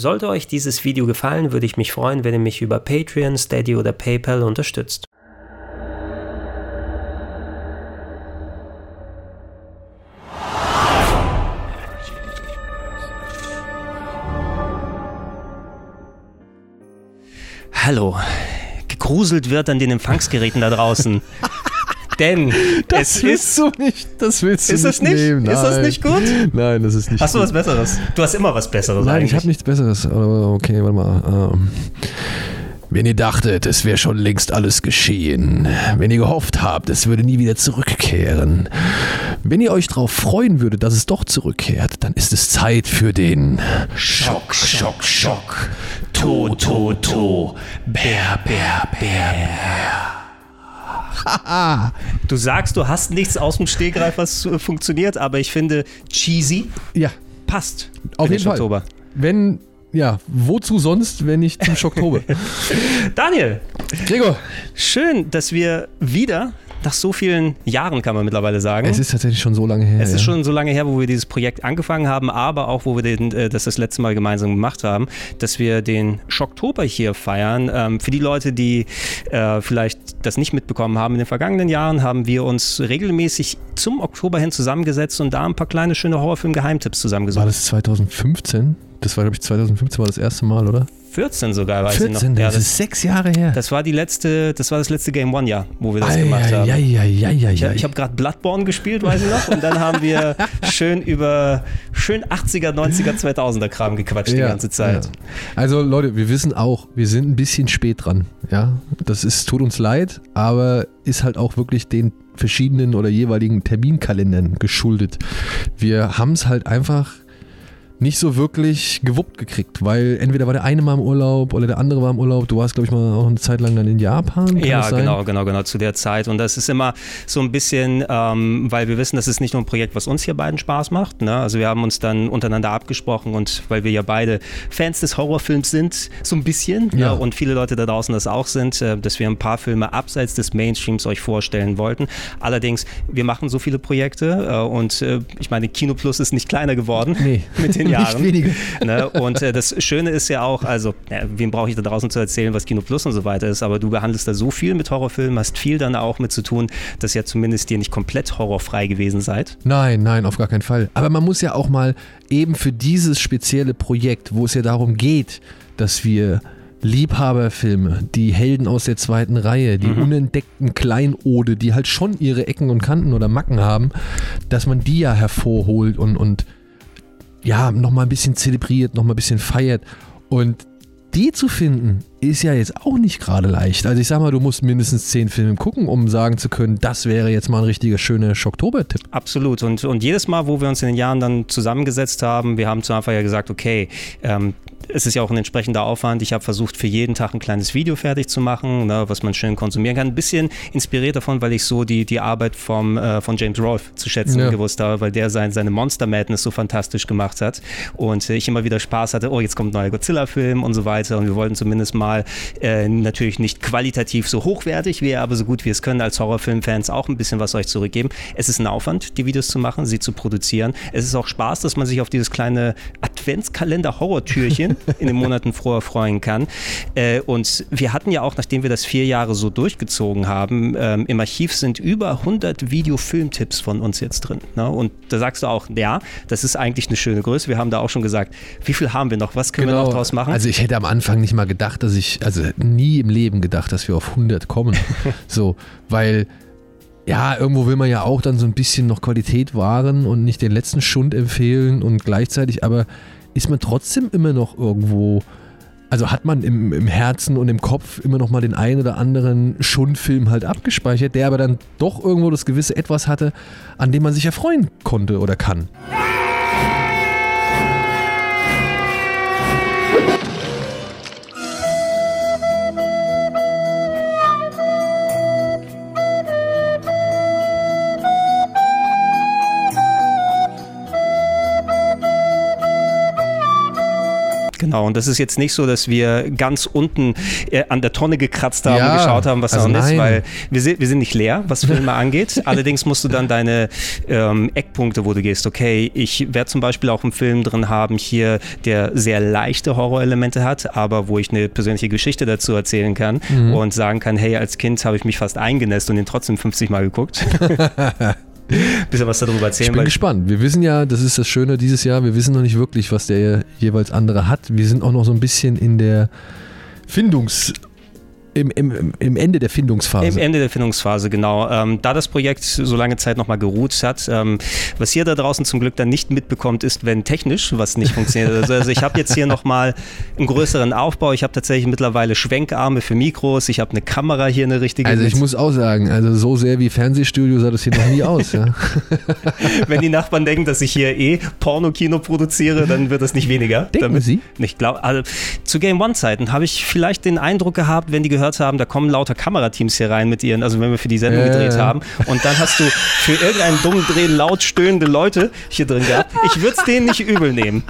Sollte euch dieses Video gefallen, würde ich mich freuen, wenn ihr mich über Patreon, Steady oder PayPal unterstützt. Hallo, gegruselt wird an den Empfangsgeräten da draußen. Denn das es willst ist. du nicht. Das willst du Ist das nicht nicht? nehmen. Ist das nicht gut? Nein, das ist nicht Hast du gut. was Besseres? Du hast immer was Besseres Nein, eigentlich. ich habe nichts Besseres. Aber okay, warte mal. Ähm, wenn ihr dachtet, es wäre schon längst alles geschehen, wenn ihr gehofft habt, es würde nie wieder zurückkehren, wenn ihr euch darauf freuen würdet, dass es doch zurückkehrt, dann ist es Zeit für den Schock, Schock, Schock, To, To, To, Bär, Bär, Bär, Du sagst, du hast nichts aus dem Stegreif, was funktioniert, aber ich finde, cheesy Ja, passt. auf jeden Fall. Oktober. Wenn, ja, wozu sonst, wenn nicht zum Schocktober? Daniel, Gregor, schön, dass wir wieder nach so vielen Jahren, kann man mittlerweile sagen. es ist tatsächlich schon so lange her. Es ist ja. schon so lange her, wo wir dieses Projekt angefangen haben, aber auch, wo wir den, äh, das das letzte Mal gemeinsam gemacht haben, dass wir den Schocktober hier feiern. Ähm, für die Leute, die äh, vielleicht das nicht mitbekommen haben, in den vergangenen Jahren haben wir uns regelmäßig zum Oktober hin zusammengesetzt und da ein paar kleine, schöne Horrorfilm-Geheimtipps War zusammengesucht. das 2015? Das war, glaube ich, 2015 war das erste Mal, oder? 14 sogar, weiß 14, ich noch. Ja, das, das, ist sechs Jahre her. das war die letzte, das war das letzte Game One Jahr, wo wir das gemacht haben. Eieieiei. Ich, ich habe gerade Bloodborne gespielt, weiß ich noch. Und dann haben wir schön über schön 80er, 90er, 2000er Kram gequatscht die ganze Zeit. Ja. Also Leute, wir wissen auch, wir sind ein bisschen spät dran. Ja, das ist, tut uns leid, aber ist halt auch wirklich den verschiedenen oder jeweiligen Terminkalendern geschuldet. Wir haben es halt einfach nicht so wirklich gewuppt gekriegt, weil entweder war der eine mal im Urlaub oder der andere war im Urlaub. Du warst, glaube ich, mal auch eine Zeit lang dann in Japan. Ja, genau, genau, genau, zu der Zeit. Und das ist immer so ein bisschen, ähm, weil wir wissen, das ist nicht nur ein Projekt, was uns hier beiden Spaß macht. Ne? Also wir haben uns dann untereinander abgesprochen und weil wir ja beide Fans des Horrorfilms sind, so ein bisschen, Ja. ne? und viele Leute da draußen das auch sind, äh, dass wir ein paar Filme abseits des Mainstreams euch vorstellen wollten. Allerdings, wir machen so viele Projekte äh, und äh, ich meine, Kino Plus ist nicht kleiner geworden Nee, mit den nicht Jahren. weniger. Ne? Und äh, das Schöne ist ja auch, also, ja, wem brauche ich da draußen zu erzählen, was Kino Plus und so weiter ist, aber du behandelst da so viel mit Horrorfilmen, hast viel dann auch mit zu tun, dass ja zumindest ihr nicht komplett horrorfrei gewesen seid. Nein, nein, auf gar keinen Fall. Aber man muss ja auch mal eben für dieses spezielle Projekt, wo es ja darum geht, dass wir Liebhaberfilme, die Helden aus der zweiten Reihe, die unentdeckten Kleinode, die halt schon ihre Ecken und Kanten oder Macken haben, dass man die ja hervorholt und, und ja, nochmal ein bisschen zelebriert, nochmal ein bisschen feiert. Und die zu finden, ist ja jetzt auch nicht gerade leicht. Also ich sag mal, du musst mindestens zehn Filme gucken, um sagen zu können, das wäre jetzt mal ein richtiger schöner Schocktober-Tipp. Absolut. Und, und jedes Mal, wo wir uns in den Jahren dann zusammengesetzt haben, wir haben zu Anfang ja gesagt, okay, ähm, es ist ja auch ein entsprechender Aufwand. Ich habe versucht, für jeden Tag ein kleines Video fertig zu machen, ne, was man schön konsumieren kann. Ein bisschen inspiriert davon, weil ich so die, die Arbeit vom, äh, von James Rolfe zu schätzen Ja. gewusst habe, weil der sein, seine Monster Madness so fantastisch gemacht hat. Und äh, ich immer wieder Spaß hatte, oh, jetzt kommt ein neuer Godzilla-Film und so weiter. Und wir wollten zumindest mal äh, natürlich nicht qualitativ so hochwertig wie, aber so gut wie es können, als Horrorfilmfans auch ein bisschen was euch zurückgeben. Es ist ein Aufwand, die Videos zu machen, sie zu produzieren. Es ist auch Spaß, dass man sich auf dieses kleine Adventskalender-Horror-Türchen in den Monaten vorher freuen kann. Äh, und wir hatten ja auch, nachdem wir das vier Jahre so durchgezogen haben, ähm, im Archiv sind über 100 Video-Filmtipps von uns jetzt drin. Ne? Und da sagst du auch, ja, das ist eigentlich eine schöne Größe. Wir haben da auch schon gesagt, wie viel haben wir noch? Was können wir noch draus machen? Also ich hätte am Anfang nicht mal gedacht, dass ich, also nie im Leben gedacht, dass wir auf 100 kommen. so, weil ja, irgendwo will man ja auch dann so ein bisschen noch Qualität wahren und nicht den letzten Schund empfehlen und gleichzeitig aber ist man trotzdem immer noch irgendwo, also hat man im, im Herzen und im Kopf immer noch mal den einen oder anderen Schundfilm halt abgespeichert, der aber dann doch irgendwo das gewisse Etwas hatte, an dem man sich erfreuen konnte oder kann. Genau, und das ist jetzt nicht so, dass wir ganz unten äh, an der Tonne gekratzt haben Ja, und geschaut haben, was also da ist, nein. weil wir sind, wir sind nicht leer, was Filme angeht. Allerdings musst du dann deine ähm, Eckpunkte, wo du gehst, okay, ich werde zum Beispiel auch einen Film drin haben hier, der sehr leichte Horrorelemente hat, aber wo ich eine persönliche Geschichte dazu erzählen kann Mhm. und sagen kann, hey, als Kind habe ich mich fast eingenässt und den trotzdem 50 Mal geguckt. Bisschen was darüber Ich erzählen, bin weil gespannt. Wir wissen ja, das ist das Schöne dieses Jahr, wir wissen noch nicht wirklich, was der jeweils andere hat. Wir sind auch noch so ein bisschen in der Findungs... Im, im, im Ende der Findungsphase. Im Ende der Findungsphase, genau. Ähm, da das Projekt so lange Zeit nochmal geruht hat, ähm, was ihr da draußen zum Glück dann nicht mitbekommt, ist, wenn technisch was nicht funktioniert. Also, also ich habe jetzt hier nochmal einen größeren Aufbau. Ich habe tatsächlich mittlerweile Schwenkarme für Mikros. Ich habe eine Kamera hier, eine richtige. Also ich muss auch sagen, also so sehr wie Fernsehstudio sah das hier noch nie aus. Ja? wenn die Nachbarn denken, dass ich hier eh Pornokino produziere, dann wird das nicht weniger. Denken Damit, Sie? Ich glaube, also, zu Game One-Zeiten habe ich vielleicht den Eindruck gehabt, wenn die gehört haben, da kommen lauter Kamerateams hier rein mit ihren, also wenn wir für die Sendung Ja, gedreht haben und dann hast du für irgendeinen dummen Dreh laut stöhnende Leute hier drin gehabt. Ich würde es denen nicht übel nehmen.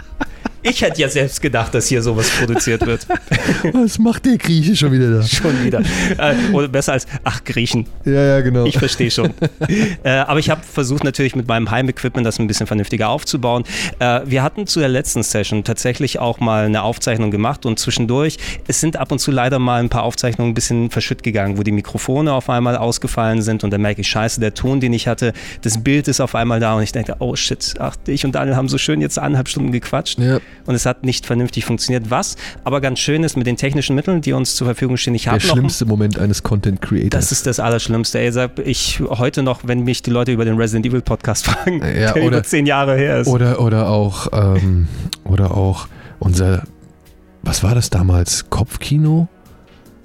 Ich hätte ja selbst gedacht, dass hier sowas produziert wird. Was macht der Grieche schon wieder da? Schon wieder. Äh, oder besser als, ach, Griechen. Ja, ja, genau. Ich verstehe schon. äh, aber ich habe versucht natürlich mit meinem Heim-Equipment das ein bisschen vernünftiger aufzubauen. Äh, wir hatten zu der letzten Session tatsächlich auch mal eine Aufzeichnung gemacht und zwischendurch, es sind ab und zu leider mal ein paar Aufzeichnungen ein bisschen verschütt gegangen, wo die Mikrofone auf einmal ausgefallen sind und dann merke ich, scheiße, der Ton, den ich hatte, das Bild ist auf einmal da und ich denke, oh shit, ach, ich und Daniel haben so schön jetzt eineinhalb Stunden gequatscht Ja. Und es hat nicht vernünftig funktioniert. Was aber ganz schön ist mit den technischen Mitteln, die uns zur Verfügung stehen. Ich Der habe noch schlimmste Moment eines Content Creators. das ist das Allerschlimmste. Ey, ich heute noch, wenn mich die Leute über den Resident Evil Podcast fragen, Ja, der oder- über zehn Jahre her ist. Oder, oder auch, ähm, oder auch unser, was war das damals? Kopfkino?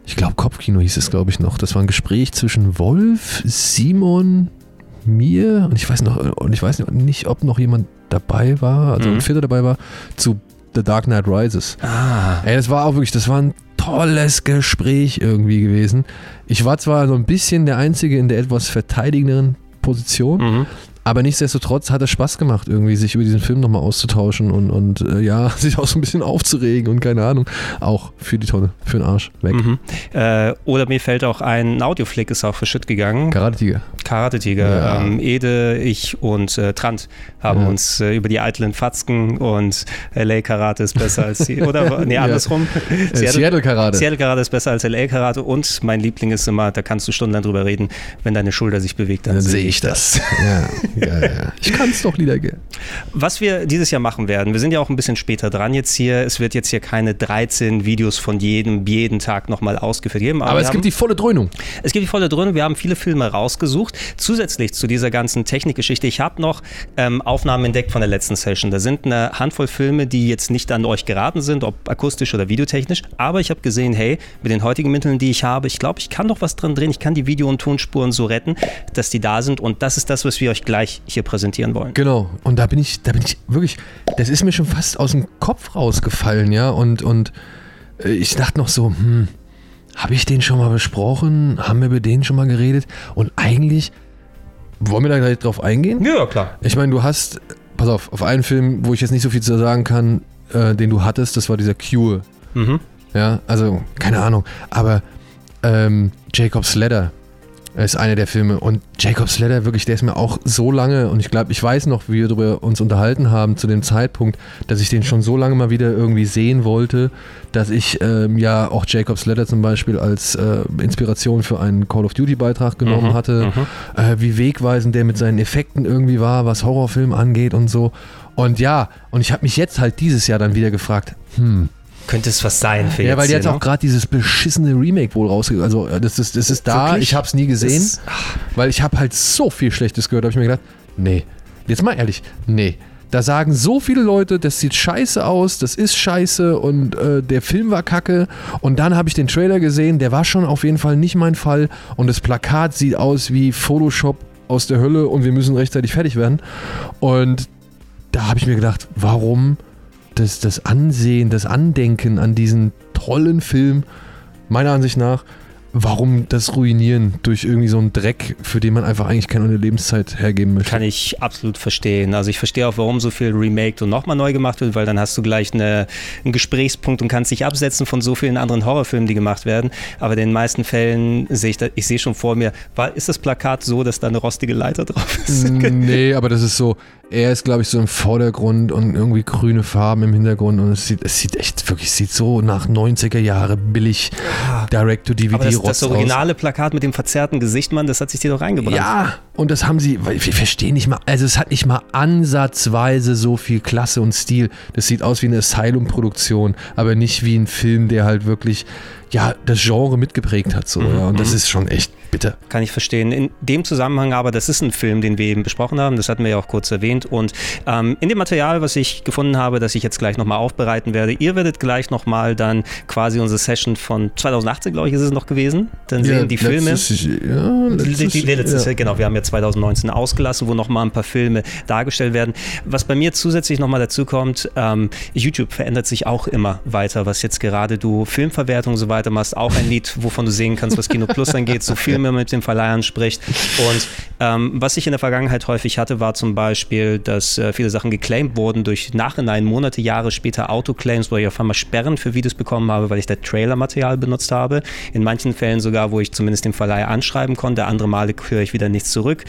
Ich glaube, Kopfkino hieß es, glaube ich, noch. Das war ein Gespräch zwischen Wolf, Simon, mir und ich weiß noch, und ich weiß nicht, ob noch jemand dabei war, also Mhm. ein Vierter dabei war, zu The Dark Knight Rises. ah, Ey, das war auch wirklich, das war ein tolles Gespräch irgendwie gewesen. Ich war zwar so ein bisschen der Einzige in der etwas verteidigenderen Position, mhm. aber nichtsdestotrotz hat es Spaß gemacht, irgendwie sich über diesen Film nochmal auszutauschen und, und äh, ja, sich auch so ein bisschen aufzuregen und keine Ahnung. Auch für die Tonne, für den Arsch. Weg. Mhm. Äh, oder mir fällt auch ein, ein Audioflick ist auch verschütt gegangen. Karate Tiger. Karate Tiger. Ja. Ähm, Ede, ich und äh, Trant haben Ja. uns äh, über die eitlen Fatzken und LA Karate ist besser als die, oder? Nee, Ja. andersrum. Äh, Seattle Karate. Seattle Karate ist besser als LA Karate und mein Liebling ist immer, da kannst du stundenlang drüber reden, wenn deine Schulter sich bewegt, dann, Dann sehe ich das. ja, ja, ja. Ich kann es doch wieder gern. Was wir dieses Jahr machen werden, wir sind ja auch ein bisschen später dran jetzt hier. Es wird jetzt hier keine 13 Videos von jedem, jeden Tag nochmal ausgeführt geben. Aber wir es haben, gibt die volle Dröhnung. es gibt die volle Dröhnung. Wir haben viele Filme rausgesucht. Zusätzlich zu dieser ganzen Technikgeschichte, ich habe noch ähm, Aufnahmen entdeckt von der letzten Session. Da sind eine Handvoll Filme, die jetzt nicht an euch geraten sind, ob akustisch oder videotechnisch. Aber ich habe gesehen, hey, mit den heutigen Mitteln, die ich habe, ich glaube, ich kann doch was drin drehen. Ich kann die Video- und Tonspuren so retten, dass die da sind. Und das ist das, was wir euch gleich hier präsentieren wollen. Genau. Und da bin ich, da bin ich wirklich, das ist mir schon fast aus dem Kopf rausgefallen, ja. Und, und äh, ich dachte noch so, hm, habe ich den schon mal besprochen? Haben wir über den schon mal geredet? Und eigentlich, wollen wir da gleich drauf eingehen? Ja, klar. Ich meine, du hast, pass auf, auf einen Film, wo ich jetzt nicht so viel zu sagen kann, äh, den du hattest, das war dieser Cure. Mhm. Ja, also, keine Ahnung. Aber ähm, Jacob's Ladder ist einer der Filme. Und Jacob's Ladder, wirklich, der ist mir auch so lange, und ich glaube, ich weiß noch, wie wir darüber uns unterhalten haben zu dem Zeitpunkt, dass ich den schon so lange mal wieder irgendwie sehen wollte, dass ich ähm, ja auch Jacob's Ladder zum Beispiel als äh, Inspiration für einen Call of Duty Beitrag genommen Mhm, hatte. mhm. Äh, wie wegweisend der mit seinen Effekten irgendwie war, was Horrorfilm angeht und so. Und ja, und ich habe mich jetzt halt dieses Jahr dann wieder gefragt, hm, Könnte es was sein für ja, jetzt weil hier, jetzt ne? auch gerade dieses beschissene Remake wohl rausgegangen Also äh, das ist, das ist da, Wirklich? ich habe es nie gesehen, Das- weil ich habe halt so viel Schlechtes gehört, habe ich mir gedacht, nee, jetzt mal ehrlich, nee. Da sagen so viele Leute, das sieht scheiße aus, das ist scheiße und äh, der Film war kacke. Und dann habe ich den Trailer gesehen, der war schon auf jeden Fall nicht mein Fall. Und das Plakat sieht aus wie Photoshop aus der Hölle und wir müssen rechtzeitig fertig werden. Und da habe ich mir gedacht, warum das, das Ansehen, das Andenken an diesen tollen Film, meiner Ansicht nach, warum das ruinieren durch irgendwie so einen Dreck, für den man einfach eigentlich keine Lebenszeit hergeben möchte? Kann ich absolut verstehen. Also ich verstehe auch, warum so viel remaked und nochmal neu gemacht wird, weil dann hast du gleich eine, einen Gesprächspunkt und kannst dich absetzen von so vielen anderen Horrorfilmen, die gemacht werden. Aber in den meisten Fällen sehe ich, da, ich sehe schon vor mir, war, ist das Plakat so, dass da eine rostige Leiter drauf ist? Nee, aber das ist so, er ist, glaube ich, so im Vordergrund und irgendwie grüne Farben im Hintergrund und es sieht, es sieht echt wirklich, es sieht so nach 90er Jahre billig Direct-to-DVD Aber das, das originale Plakat mit dem verzerrten Gesicht, Mann, das hat sich dir doch reingebrannt. Ja, und das haben sie, weil wir verstehen nicht mal, also es hat nicht mal ansatzweise so viel Klasse und Stil. Das sieht aus wie eine Asylum-Produktion, aber nicht wie ein Film, der halt wirklich, ja, das Genre mitgeprägt hat. So, Mhm, ja. Und das mhm. ist schon echt bitter. Kann ich verstehen. In dem Zusammenhang aber, das ist ein Film, den wir eben besprochen haben, das hatten wir ja auch kurz erwähnt. Und ähm, in dem Material, was ich gefunden habe, das ich jetzt gleich nochmal aufbereiten werde, ihr werdet gleich nochmal dann quasi unsere Session von 2018, glaube ich, ist es noch gewesen. Dann sehen die Filme. Letztes, ja, letztes, die, die letztes ja. Genau, wir haben ja 2019 ausgelassen, wo nochmal ein paar Filme dargestellt werden. Was bei mir zusätzlich nochmal dazu kommt, ähm, YouTube verändert sich auch immer weiter, was jetzt gerade du Filmverwertung und so weiter machst, auch ein Lied, wovon du sehen kannst, was Kino Plus angeht, so Filme mit den Verleihern spricht. Und ähm, was ich in der Vergangenheit häufig hatte, war zum Beispiel, dass äh, viele Sachen geclaimed wurden durch Nachhinein, Monate, Jahre später Autoclaims, wo ich auf einmal Sperren für Videos bekommen habe, weil ich da Trailermaterial benutzt habe. In manchen Fällen sogar, wo ich zumindest den Verleiher anschreiben konnte, andere Male höre ich wieder nichts zurück.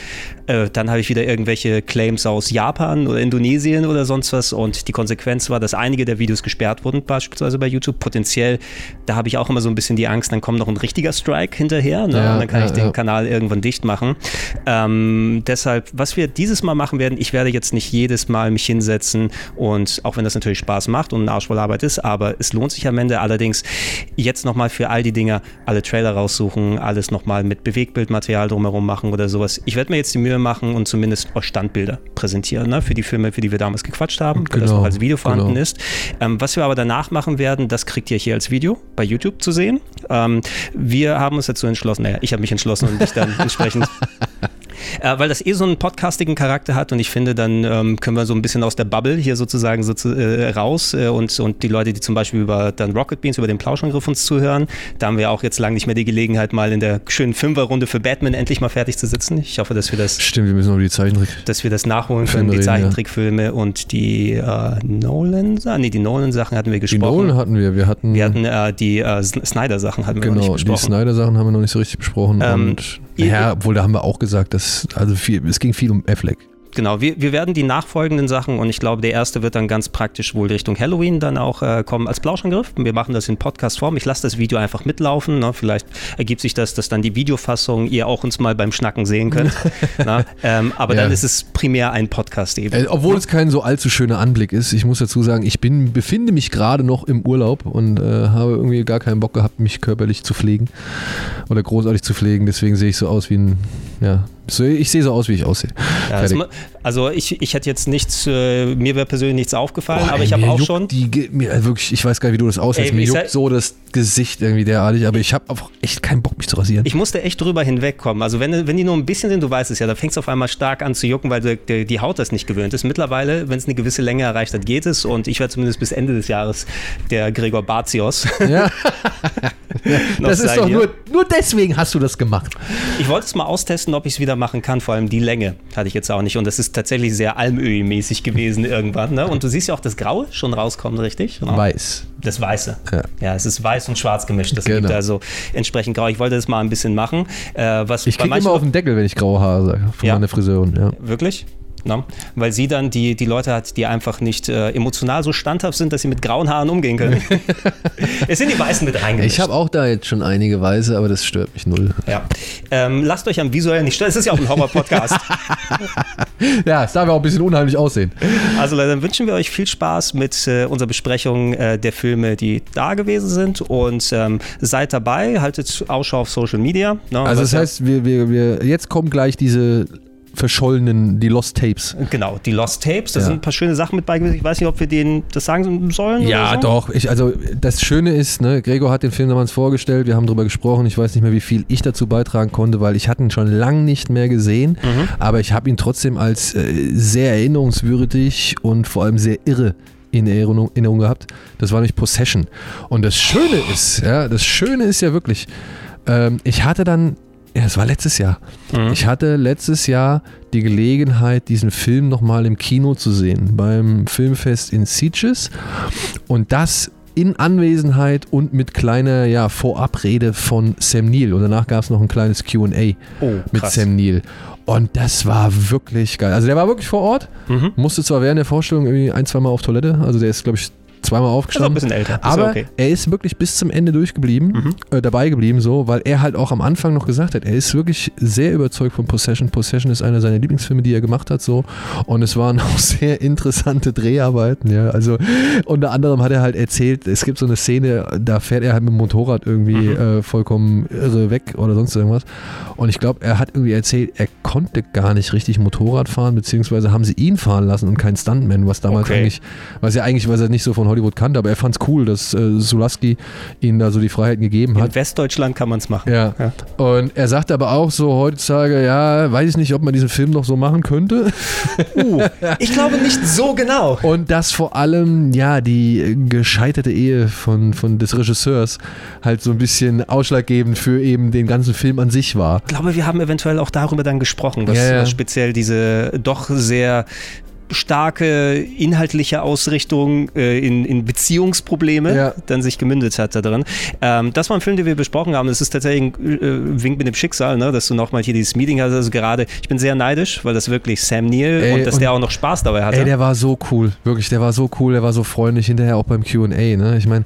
Äh, dann habe ich wieder irgendwelche Claims aus Japan oder Indonesien oder sonst was und die Konsequenz war, dass einige der Videos gesperrt wurden, beispielsweise bei YouTube. Potenziell, da habe ich auch immer so ein bisschen die Angst, dann kommt noch ein richtiger Strike hinterher ne? Ja, und dann kann ja, ich den ja. Kanal irgendwann dicht machen. Ähm, deshalb, was wir dieses Mal machen werden, ich werde jetzt nicht jedes Mal mich hinsetzen und auch wenn das natürlich Spaß macht und eine Arschvoll Arbeit ist, aber es lohnt sich am Ende allerdings jetzt nochmal für all die Dinger alle Trailer raussuchen, alles nochmal mit Bewegtbildmaterial drumherum machen oder sowas. Ich werde mir jetzt die Mühe machen und zumindest auch Standbilder präsentieren ne, für die Filme, für die wir damals gequatscht haben, weil das Genau, noch als Video vorhanden genau. ist. Ähm, was wir aber danach machen werden, das kriegt ihr hier als Video bei YouTube zu sehen. Ähm, wir haben uns dazu entschlossen, naja, ich habe mich entschlossen und mich dann entsprechend äh, weil das eh so einen podcastigen Charakter hat und ich finde, dann ähm, können wir so ein bisschen aus der Bubble hier sozusagen so zu, äh, raus äh, und, und die Leute, die zum Beispiel über dann Rocket Beans, über den Plauschangriff uns zuhören, da haben wir auch jetzt lange nicht mehr die Gelegenheit, mal in der schönen Fünferrunde für Batman endlich mal fertig zu sitzen. Ich hoffe, dass wir das Stimmt, wir müssen noch über die Zeichentrick. dass wir das nachholen können, die reden, ja. Zeichentrickfilme und die äh, Nolan-Sachen, nee, die Nolan-Sachen hatten wir Die gesprochen. Nolan hatten wir. Wir hatten, wir hatten äh, die äh, Snyder-Sachen hatten wir noch genau, nicht die besprochen. Snyder-Sachen haben wir noch nicht so richtig besprochen. Ähm, und ja, obwohl da haben wir auch gesagt, dass also viel, es ging viel um Affleck. Genau, wir, wir werden die nachfolgenden Sachen und ich glaube, der erste wird dann ganz praktisch wohl Richtung Halloween dann auch äh, kommen als Plauschangriff. Wir machen das in Podcast-Form. Ich lasse das Video einfach mitlaufen. Ne? Vielleicht ergibt sich das, dass dann die Videofassung ihr auch uns mal beim Schnacken sehen könnt. Na? Ähm, aber Ja. dann ist es primär ein Podcast eben. Äh, obwohl es kein so allzu schöner Anblick ist. Ich muss dazu sagen, ich bin, befinde mich gerade noch im Urlaub und äh, habe irgendwie gar keinen Bock gehabt, mich körperlich zu pflegen oder großartig zu pflegen. Deswegen sehe ich so aus wie ein, ja, so, ich sehe so aus, wie ich aussehe. Ja, also ich, ich hätte jetzt nichts, äh, mir wäre persönlich nichts aufgefallen, Boah, aber ey, ich habe auch schon. Die, mir, äh, wirklich, ich weiß gar nicht, wie du das aushältst. Ey, Mir juckt so das Gesicht irgendwie derartig, aber ich habe auch echt keinen Bock, mich zu rasieren. Ich musste echt drüber hinwegkommen. Also wenn, wenn die nur ein bisschen sind, du weißt es ja, da fängt es auf einmal stark an zu jucken, weil die, die, die Haut das nicht gewöhnt ist. Mittlerweile, wenn es eine gewisse Länge erreicht hat, geht es und ich werde zumindest bis Ende des Jahres der Gregor Barzios ja, das ist doch hier. nur, nur deswegen hast du das gemacht. Ich wollte es mal austesten, ob ich es wieder machen kann. Vor allem die Länge hatte ich jetzt auch nicht. Und das ist tatsächlich sehr Almöhi-mäßig gewesen irgendwann. Ne? Und du siehst ja auch das Graue schon rauskommen, richtig? Genau. Weiß. Das Weiße. Ja. Ja. es ist weiß und schwarz gemischt. Das Genau. gibt also entsprechend grau. Ich wollte das mal ein bisschen machen. Äh, was Ich kriege immer auf den Deckel, wenn ich graue Haare sage, von Ja. meiner Friseurin. Ja. Wirklich? Na? Weil sie dann die, die Leute hat, die einfach nicht äh, emotional so standhaft sind, dass sie mit grauen Haaren umgehen können. es sind die Weißen mit reingemischt. Ich habe auch da jetzt schon einige Weiße, aber das stört mich null. ja. ähm, lasst euch am visuellen nicht stören. Es ist ja auch ein Horror-Podcast. Ja, es darf ja auch ein bisschen unheimlich aussehen. also dann wünschen wir euch viel Spaß mit äh, unserer Besprechung äh, der Filme, die da gewesen sind. Und ähm, seid dabei, haltet Ausschau auf Social Media. Ne, Also das heißt, wir, wir, wir, jetzt kommen gleich diese verschollenen, die Lost Tapes. Genau, die Lost Tapes, da Ja. sind ein paar schöne Sachen mit bei gewesen. Ich weiß nicht, ob wir denen das sagen sollen. Ja, so. doch. Ich, also das Schöne ist, ne, Gregor hat den Film damals vorgestellt, wir haben darüber gesprochen. Ich weiß nicht mehr, wie viel ich dazu beitragen konnte, weil ich hatte ihn schon lang nicht mehr gesehen. Mhm. Aber ich habe ihn trotzdem als äh, sehr erinnerungswürdig und vor allem sehr irre in Erinnerung, Erinnerung gehabt. Das war nämlich Possession. Und das Schöne ist, ja, das Schöne ist ja wirklich, ähm, ich hatte dann, ja, es war letztes Jahr, Mhm. ich hatte letztes Jahr die Gelegenheit, diesen Film nochmal im Kino zu sehen, beim Filmfest in Sitges. Und das in Anwesenheit und mit kleiner ja, Vorabrede von Sam Neill. Und danach gab es noch ein kleines QA oh, mit. Sam Neill. Und das war wirklich geil. Also der war wirklich vor Ort, Mhm. musste zwar während der Vorstellung irgendwie ein, zweimal auf Toilette, also der ist, glaube ich, zweimal Ist auch ein aufgestanden. bisschen älter. Ist Aber okay. er ist wirklich bis zum Ende durchgeblieben, Mhm. äh, dabei geblieben, so, weil er halt auch am Anfang noch gesagt hat, er ist wirklich sehr überzeugt von Possession. Possession ist einer seiner Lieblingsfilme, die er gemacht hat, so. Und es waren auch sehr interessante Dreharbeiten, ja. Also unter anderem hat er halt erzählt, es gibt so eine Szene, da fährt er halt mit dem Motorrad irgendwie Mhm. äh, vollkommen irre weg oder sonst irgendwas. Und ich glaube, er hat irgendwie erzählt, er konnte gar nicht richtig Motorrad fahren, beziehungsweise haben sie ihn fahren lassen und keinen Stuntman, was damals Okay. eigentlich, was er eigentlich, was er nicht so von Hollywood kannte, aber er fand es cool, dass äh, Sulaski ihnen da so die Freiheiten gegeben hat. In Westdeutschland kann man es machen. Ja. Ja. Und er sagte aber auch so heutzutage, ja, weiß ich nicht, ob man diesen Film noch so machen könnte. Uh, ich glaube nicht so genau. Und dass vor allem, ja, die gescheiterte Ehe von, von des Regisseurs halt so ein bisschen ausschlaggebend für eben den ganzen Film an sich war. Ich glaube, wir haben eventuell auch darüber dann gesprochen, was, Ja, ja. speziell diese doch sehr starke inhaltliche Ausrichtung äh, in, in Beziehungsprobleme Ja. dann sich gemündet hat da drin. Ähm, das war ein Film, den wir besprochen haben. Das ist tatsächlich ein äh, Wink mit dem Schicksal, ne? dass du nochmal hier dieses Meeting hast. Also gerade, ich bin sehr neidisch, weil das wirklich Sam Neill Ey, und dass und- der auch noch Spaß dabei hatte. Ey, der war so cool, wirklich, der war so cool, der war so freundlich hinterher auch beim QA, ne? Ich meine,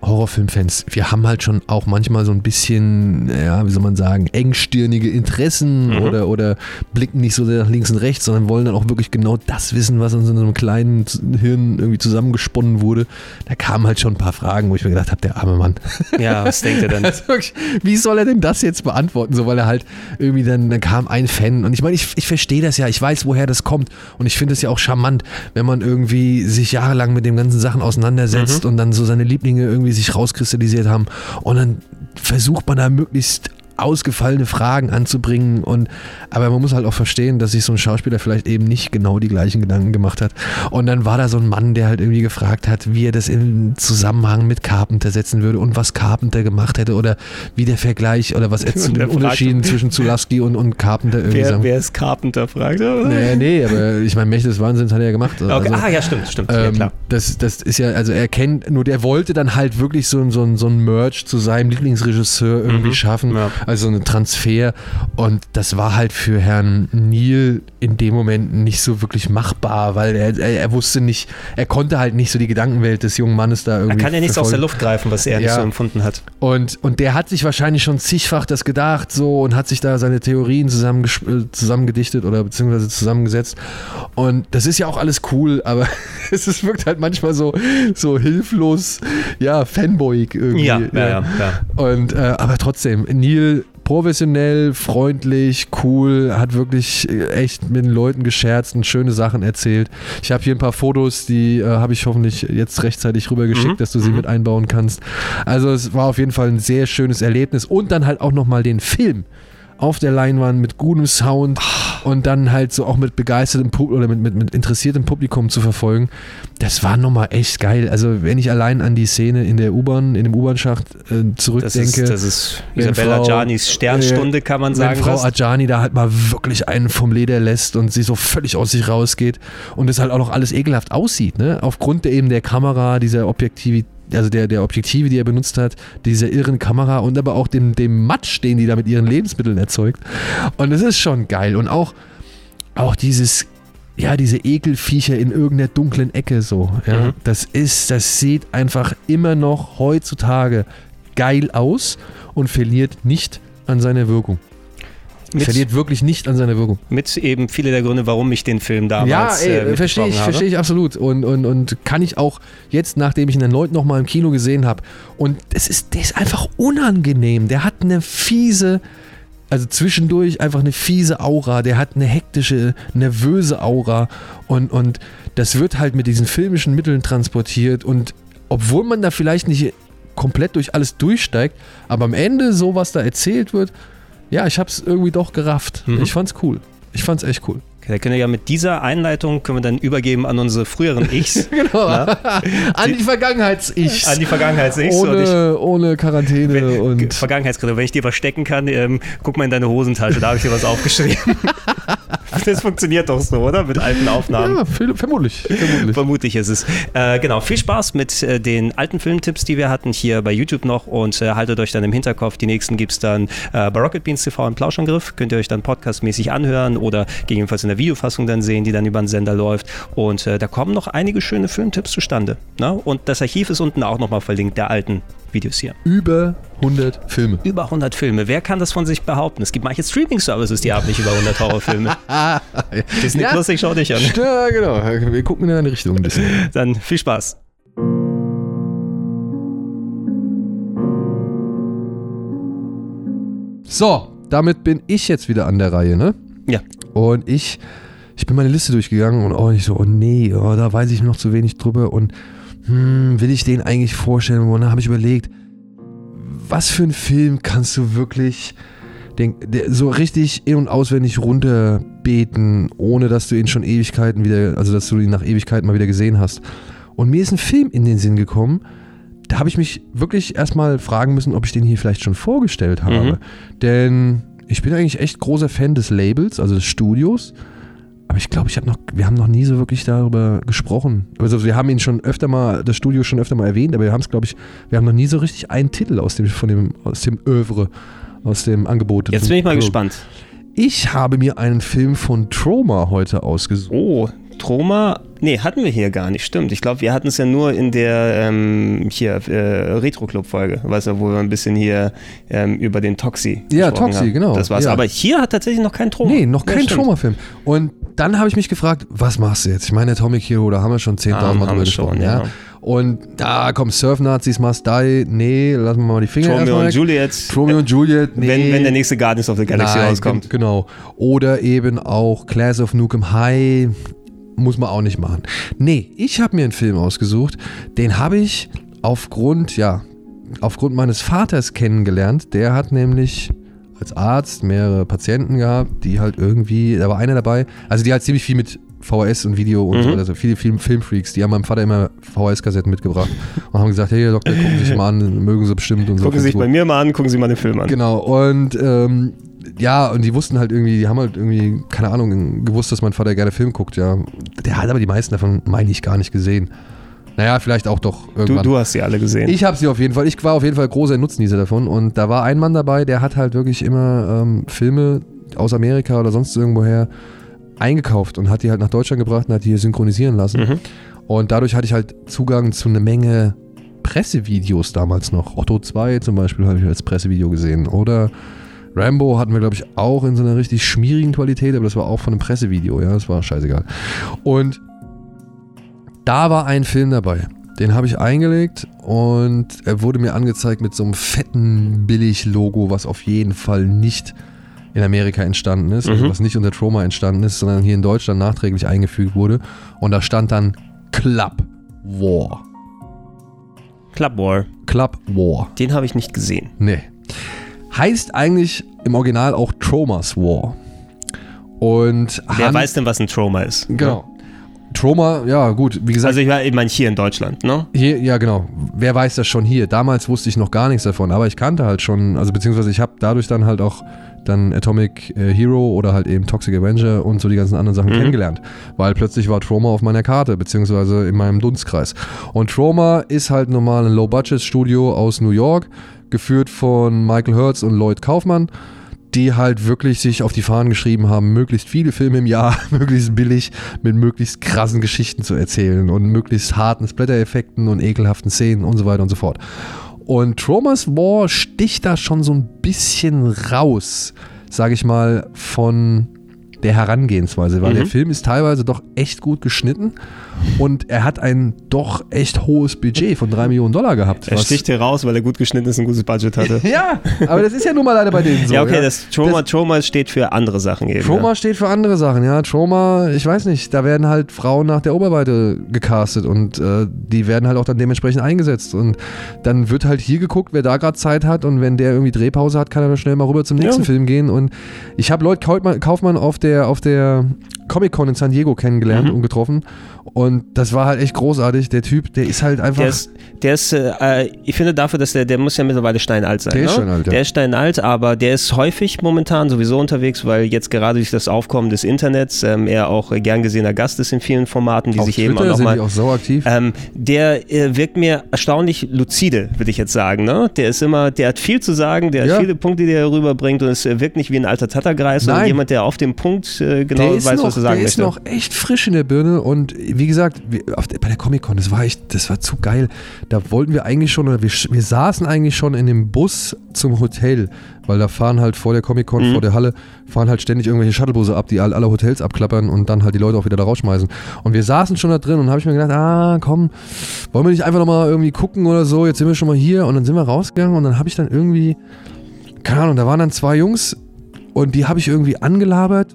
Horrorfilmfans, wir haben halt schon auch manchmal so ein bisschen, ja, wie soll man sagen, engstirnige Interessen Mhm. oder, oder blicken nicht so sehr nach links und rechts, sondern wollen dann auch wirklich genau das wissen, was uns in so einem kleinen Hirn irgendwie zusammengesponnen wurde. Da kamen halt schon ein paar Fragen, wo ich mir gedacht habe, der arme Mann. ja, was denkt er dann? Also wirklich, wie soll er denn das jetzt beantworten? So, weil er halt irgendwie dann, dann kam ein Fan und ich meine, ich, ich verstehe das ja, ich weiß, woher das kommt und ich finde es ja auch charmant, wenn man irgendwie sich jahrelang mit den ganzen Sachen auseinandersetzt und dann so seine Lieblinge irgendwie sich rauskristallisiert haben. Und dann versucht man da möglichst ausgefallene Fragen anzubringen und aber man muss halt auch verstehen, dass sich so ein Schauspieler vielleicht eben nicht genau die gleichen Gedanken gemacht hat und dann war da so ein Mann, der halt irgendwie gefragt hat, wie er das in Zusammenhang mit Carpenter setzen würde und was Carpenter gemacht hätte oder wie der Vergleich oder was er zu den Unterschieden zwischen Zulaski und, und Carpenter irgendwie Wer, sagen. wer ist Carpenter, fragt er. Nee, nee, aber ich meine, Mächte des Wahnsinns hat er ja gemacht. Okay. Also, ah, ja, stimmt, stimmt. ja, ähm, klar. das, das ist ja, also er kennt, nur der wollte dann halt wirklich so, ein- so, so ein Merch zu seinem Lieblingsregisseur irgendwie Mhm. schaffen, Ja. Also so einen Transfer und das war halt für Herrn Neil in dem Moment nicht so wirklich machbar, weil er, er, er wusste nicht, er konnte halt nicht so die Gedankenwelt des jungen Mannes da Er irgendwie kann ja nichts aus der. Luft greifen, was er nicht Ja. so empfunden hat. Und, und der hat sich wahrscheinlich schon zigfach das gedacht so und hat sich da seine Theorien zusammengedichtet oder beziehungsweise zusammengesetzt. Und das ist ja auch alles cool, aber es ist, wirkt halt manchmal so, so hilflos, ja, fanboyig irgendwie. Ja, ja, ja. ja. Und, äh, aber trotzdem, Neil professionell, freundlich, cool, hat wirklich äh, echt mit den Leuten gescherzt und schöne Sachen erzählt. Ich habe hier ein paar Fotos, die äh, habe ich hoffentlich jetzt rechtzeitig rübergeschickt, Mhm, dass du sie mhm. mit einbauen kannst. Also es war auf jeden Fall ein sehr schönes Erlebnis und dann halt auch nochmal den Film auf der Leinwand mit gutem Sound und dann halt so auch mit begeistertem Publikum oder mit, mit, mit interessiertem Publikum zu verfolgen. Das war nochmal echt geil. Also wenn ich allein an die Szene in der U-Bahn, in dem U-Bahn-Schacht äh, Das zurückdenke. ist, das ist Isabella Giannis Sternstunde, kann man sagen. wenn Frau fast. Adjani da halt mal wirklich einen vom Leder lässt und sie so völlig aus sich rausgeht und es halt auch noch alles ekelhaft aussieht, ne? Aufgrund der, eben der Kamera, dieser Objektivität, also der, der Objektive, die er benutzt hat, dieser irren Kamera und aber auch dem, dem Matsch, den die da mit ihren Lebensmitteln erzeugt. Und es ist schon geil. Und auch, auch dieses, ja, diese Ekelviecher in irgendeiner dunklen Ecke so. Ja, Mhm. Das ist, das sieht einfach immer noch heutzutage geil aus und verliert nicht an seiner Wirkung. Mit, verliert wirklich nicht an seiner Wirkung. mit eben viele der Gründe, warum ich den Film damals ja, ey, äh, verstehe ich, verstehe ich absolut. Und, und, und kann ich auch jetzt, nachdem ich ihn erneut nochmal im Kino gesehen habe, und es ist, der ist einfach unangenehm. Der hat eine fiese, also zwischendurch einfach eine fiese Aura. Der hat eine hektische, nervöse Aura. Und, und das wird halt mit diesen filmischen Mitteln transportiert. Und obwohl man da vielleicht nicht komplett durch alles durchsteigt, aber am Ende so, was da erzählt wird, ja, ich habe es irgendwie doch gerafft. Mhm. Ich fand's cool. Ich fand's echt cool. Da können wir ja mit dieser Einleitung können wir dann übergeben an unsere früheren Ichs. genau. an die Vergangenheits-Ichs. An die Vergangenheits-Ichs. Ohne, ohne Quarantäne wenn, und. Vergangenheitskredit. Wenn ich dir was stecken kann, ähm, guck mal in deine Hosentasche, da habe ich dir was aufgeschrieben. das funktioniert doch so, oder? Mit alten Aufnahmen. Ja, vermutlich. Vermutlich, vermutlich ist es. Äh, genau, viel Spaß mit äh, den alten Filmtipps, die wir hatten, hier bei YouTube noch und äh, haltet euch dann im Hinterkopf. Die nächsten gibt es dann äh, bei Rocket Beans TV im Plauschangriff. Könnt ihr euch dann podcastmäßig anhören oder gegebenenfalls in der Videofassung dann sehen, die dann über den Sender läuft. Und äh, da kommen noch einige schöne Filmtipps zustande. Ne? Und das Archiv ist unten auch nochmal verlinkt, der alten Videos hier. Über 100 Filme. Über 100 Filme. Wer kann das von sich behaupten? Es gibt manche Streaming-Services, die haben nicht über 100 Horrorfilme. Disney ja, Plus, ich schau dich an. Ja, genau. Wir gucken in eine Richtung ein bisschen. Dann viel Spaß. So, damit bin ich jetzt wieder an der Reihe, ne? Ja. Und ich, ich bin meine Liste durchgegangen und oh, ich so, oh nee, oh, da weiß ich noch zu wenig drüber und hm, will ich den eigentlich vorstellen? Und dann habe ich überlegt, was für ein Film kannst du wirklich den, der, so richtig in- und auswendig runterbeten, ohne dass du ihn schon Ewigkeiten wieder, also dass du ihn nach Ewigkeiten mal wieder gesehen hast. Und mir ist ein Film in den Sinn gekommen, da habe ich mich wirklich erstmal fragen müssen, ob ich den hier vielleicht schon vorgestellt habe. Mhm. Denn ich bin eigentlich echt großer Fan des Labels, also des Studios. Aber ich glaube, ich habe noch, wir haben noch nie so wirklich darüber gesprochen. Also wir haben ihn schon öfter mal, das Studio schon öfter mal erwähnt, aber wir haben es, glaube ich, wir haben noch nie so richtig einen Titel aus dem, von dem, aus dem Övre, aus dem Angebot. Jetzt bin ich mal so. gespannt. Ich habe mir einen Film von Troma heute ausgesucht. Oh, Troma, nee, hatten wir hier gar nicht, stimmt. Ich glaube, wir hatten es ja nur in der ähm, hier äh, Retro-Club-Folge, weißt du, wo wir ein bisschen hier ähm, über den Toxi Ja, Toxi, haben. genau. Das war's. Ja. Aber hier hat tatsächlich noch kein Troma. Nee, noch kein ja, Troma-Film. Und dann habe ich mich gefragt, was machst du jetzt? Ich meine, Atomic Hero, da haben wir schon 10.000 Ah, Mal drüber gesprochen. ja. Und da kommen Surf-Nazis, Must Die. Nee, lassen wir mal die Finger Romeo und. Juliet. Romeo und Juliet, nee. Wenn, wenn der nächste Guardians of the Galaxy Nein, rauskommt. gen- Genau. Oder eben auch Class of Nukem High. Muss man auch nicht machen. Nee, ich habe mir einen Film ausgesucht. Den habe ich aufgrund, ja, aufgrund meines Vaters kennengelernt. Der hat nämlich als Arzt mehrere Patienten gehabt, die halt irgendwie, da war einer dabei, also die halt ziemlich viel mit VHS und Video und Mhm. so, also viele Film, Filmfreaks, die haben meinem Vater immer VHS-Kassetten mitgebracht und haben gesagt, hey Herr Doktor, gucken Sie sich mal an, mögen Sie bestimmt und so. Gucken Sie sich bei mir mal an, gucken Sie mal den Film an. Genau, und ähm, ja, und die wussten halt irgendwie, die haben halt irgendwie, keine Ahnung, gewusst, dass mein Vater gerne Film guckt, ja. Der hat aber die meisten davon, meine ich, gar nicht gesehen. Naja, vielleicht auch doch Du, irgendwann. du hast sie alle gesehen. Ich habe sie auf jeden Fall, ich war auf jeden Fall großer Nutznießer davon und da war ein Mann dabei, der hat halt wirklich immer ähm, Filme aus Amerika oder sonst irgendwoher eingekauft und hat die halt nach Deutschland gebracht und hat die hier synchronisieren lassen. Mhm. Und dadurch hatte ich halt Zugang zu einer Menge Pressevideos damals noch. Otto 2 zum Beispiel habe ich als Pressevideo gesehen. Oder Rambo hatten wir, glaube ich, auch in so einer richtig schmierigen Qualität, aber das war auch von einem Pressevideo, ja, das war scheißegal. Und da war ein Film dabei. Den habe ich eingelegt und er wurde mir angezeigt mit so einem fetten Billig-Logo, was auf jeden Fall nicht in Amerika entstanden ist, also Mhm. was nicht unter Trauma entstanden ist, sondern hier in Deutschland nachträglich eingefügt wurde. Und da stand dann Club War. Club War. Club War. Den habe ich nicht gesehen. Nee. Heißt eigentlich im Original auch Traumas War. Und Wer Han- weiß denn, was ein Trauma ist? Genau. Trauma, ja gut, wie gesagt, Also ich, war- meine hier in Deutschland, ne? Hier, ja, genau. Wer weiß das schon hier? Damals wusste ich noch gar nichts davon, aber ich kannte halt schon, also beziehungsweise ich habe dadurch dann halt auch dann Atomic äh, Hero oder halt eben Toxic Avenger und so die ganzen anderen Sachen Mhm. kennengelernt, weil plötzlich war Trauma auf meiner Karte, beziehungsweise in meinem Dunstkreis. Und Trauma ist halt normal ein Low-Budget-Studio aus New York, geführt von Michael Hertz und Lloyd Kaufmann die halt wirklich sich auf die Fahnen geschrieben haben, möglichst viele Filme im Jahr, möglichst billig, mit möglichst krassen Geschichten zu erzählen und möglichst harten Splatter-Effekten und ekelhaften Szenen und so weiter und so fort. Und Traumas War sticht da schon so ein bisschen raus, sage ich mal, von der Herangehensweise, weil Mhm. der Film ist teilweise doch echt gut geschnitten und er hat ein doch echt hohes Budget von 3 Millionen Dollar gehabt. Er sticht hier raus, weil er gut geschnitten ist und ein gutes Budget hatte. ja, aber das ist ja nun mal leider bei denen so. ja, okay, das Trauma, Trauma steht für andere Sachen eben. Trauma steht für andere Sachen, ja. Trauma, ich weiß nicht, da werden halt Frauen nach der Oberweite gecastet und äh, die werden halt auch dann dementsprechend eingesetzt. Und dann wird halt hier geguckt, wer da gerade Zeit hat und wenn der irgendwie Drehpause hat, kann er dann schnell mal rüber zum nächsten Ja. Film gehen. Und ich habe Lloyd Kaufmann, Kaufmann auf der, auf der Comic-Con in San Diego kennengelernt Mhm. und getroffen. Und das war halt echt großartig. Der Typ, der ist halt einfach. Der ist, der ist äh, ich finde dafür, dass der, der muss ja mittlerweile steinalt sein. Der ne? ist steinalt, ja. Der ist steinalt, aber der ist häufig momentan sowieso unterwegs, weil jetzt gerade durch das Aufkommen des Internets ähm, er auch äh, gern gesehener Gast ist in vielen Formaten, die auf sich eben auch Twitter sind die nochmal. auch so aktiv. Ähm, der äh, wirkt mir erstaunlich lucide, würde ich jetzt sagen. Ne? Der ist immer, der hat viel zu sagen, der Ja. hat viele Punkte, die er rüberbringt und es äh, wirkt nicht wie ein alter Tattergreis, sondern jemand, der auf dem Punkt äh, genau der weiß, ist, was noch, er sagen der möchte. ist noch echt frisch in der Birne und wie gesagt, wir, der, bei der Comic-Con, das war echt, das war zu geil. Da wollten wir eigentlich schon, oder wir, wir saßen eigentlich schon in dem Bus zum Hotel, weil da fahren halt vor der Comic-Con, Mhm. vor der Halle, fahren halt ständig irgendwelche Shuttlebusse ab, die all, alle Hotels abklappern und dann halt die Leute auch wieder da rausschmeißen. Und wir saßen schon da drin und habe ich mir gedacht, ah, komm, wollen wir nicht einfach nochmal irgendwie gucken oder so, jetzt sind wir schon mal hier und dann sind wir rausgegangen und dann habe ich dann irgendwie, keine Ahnung, da waren dann zwei Jungs und die habe ich irgendwie angelabert,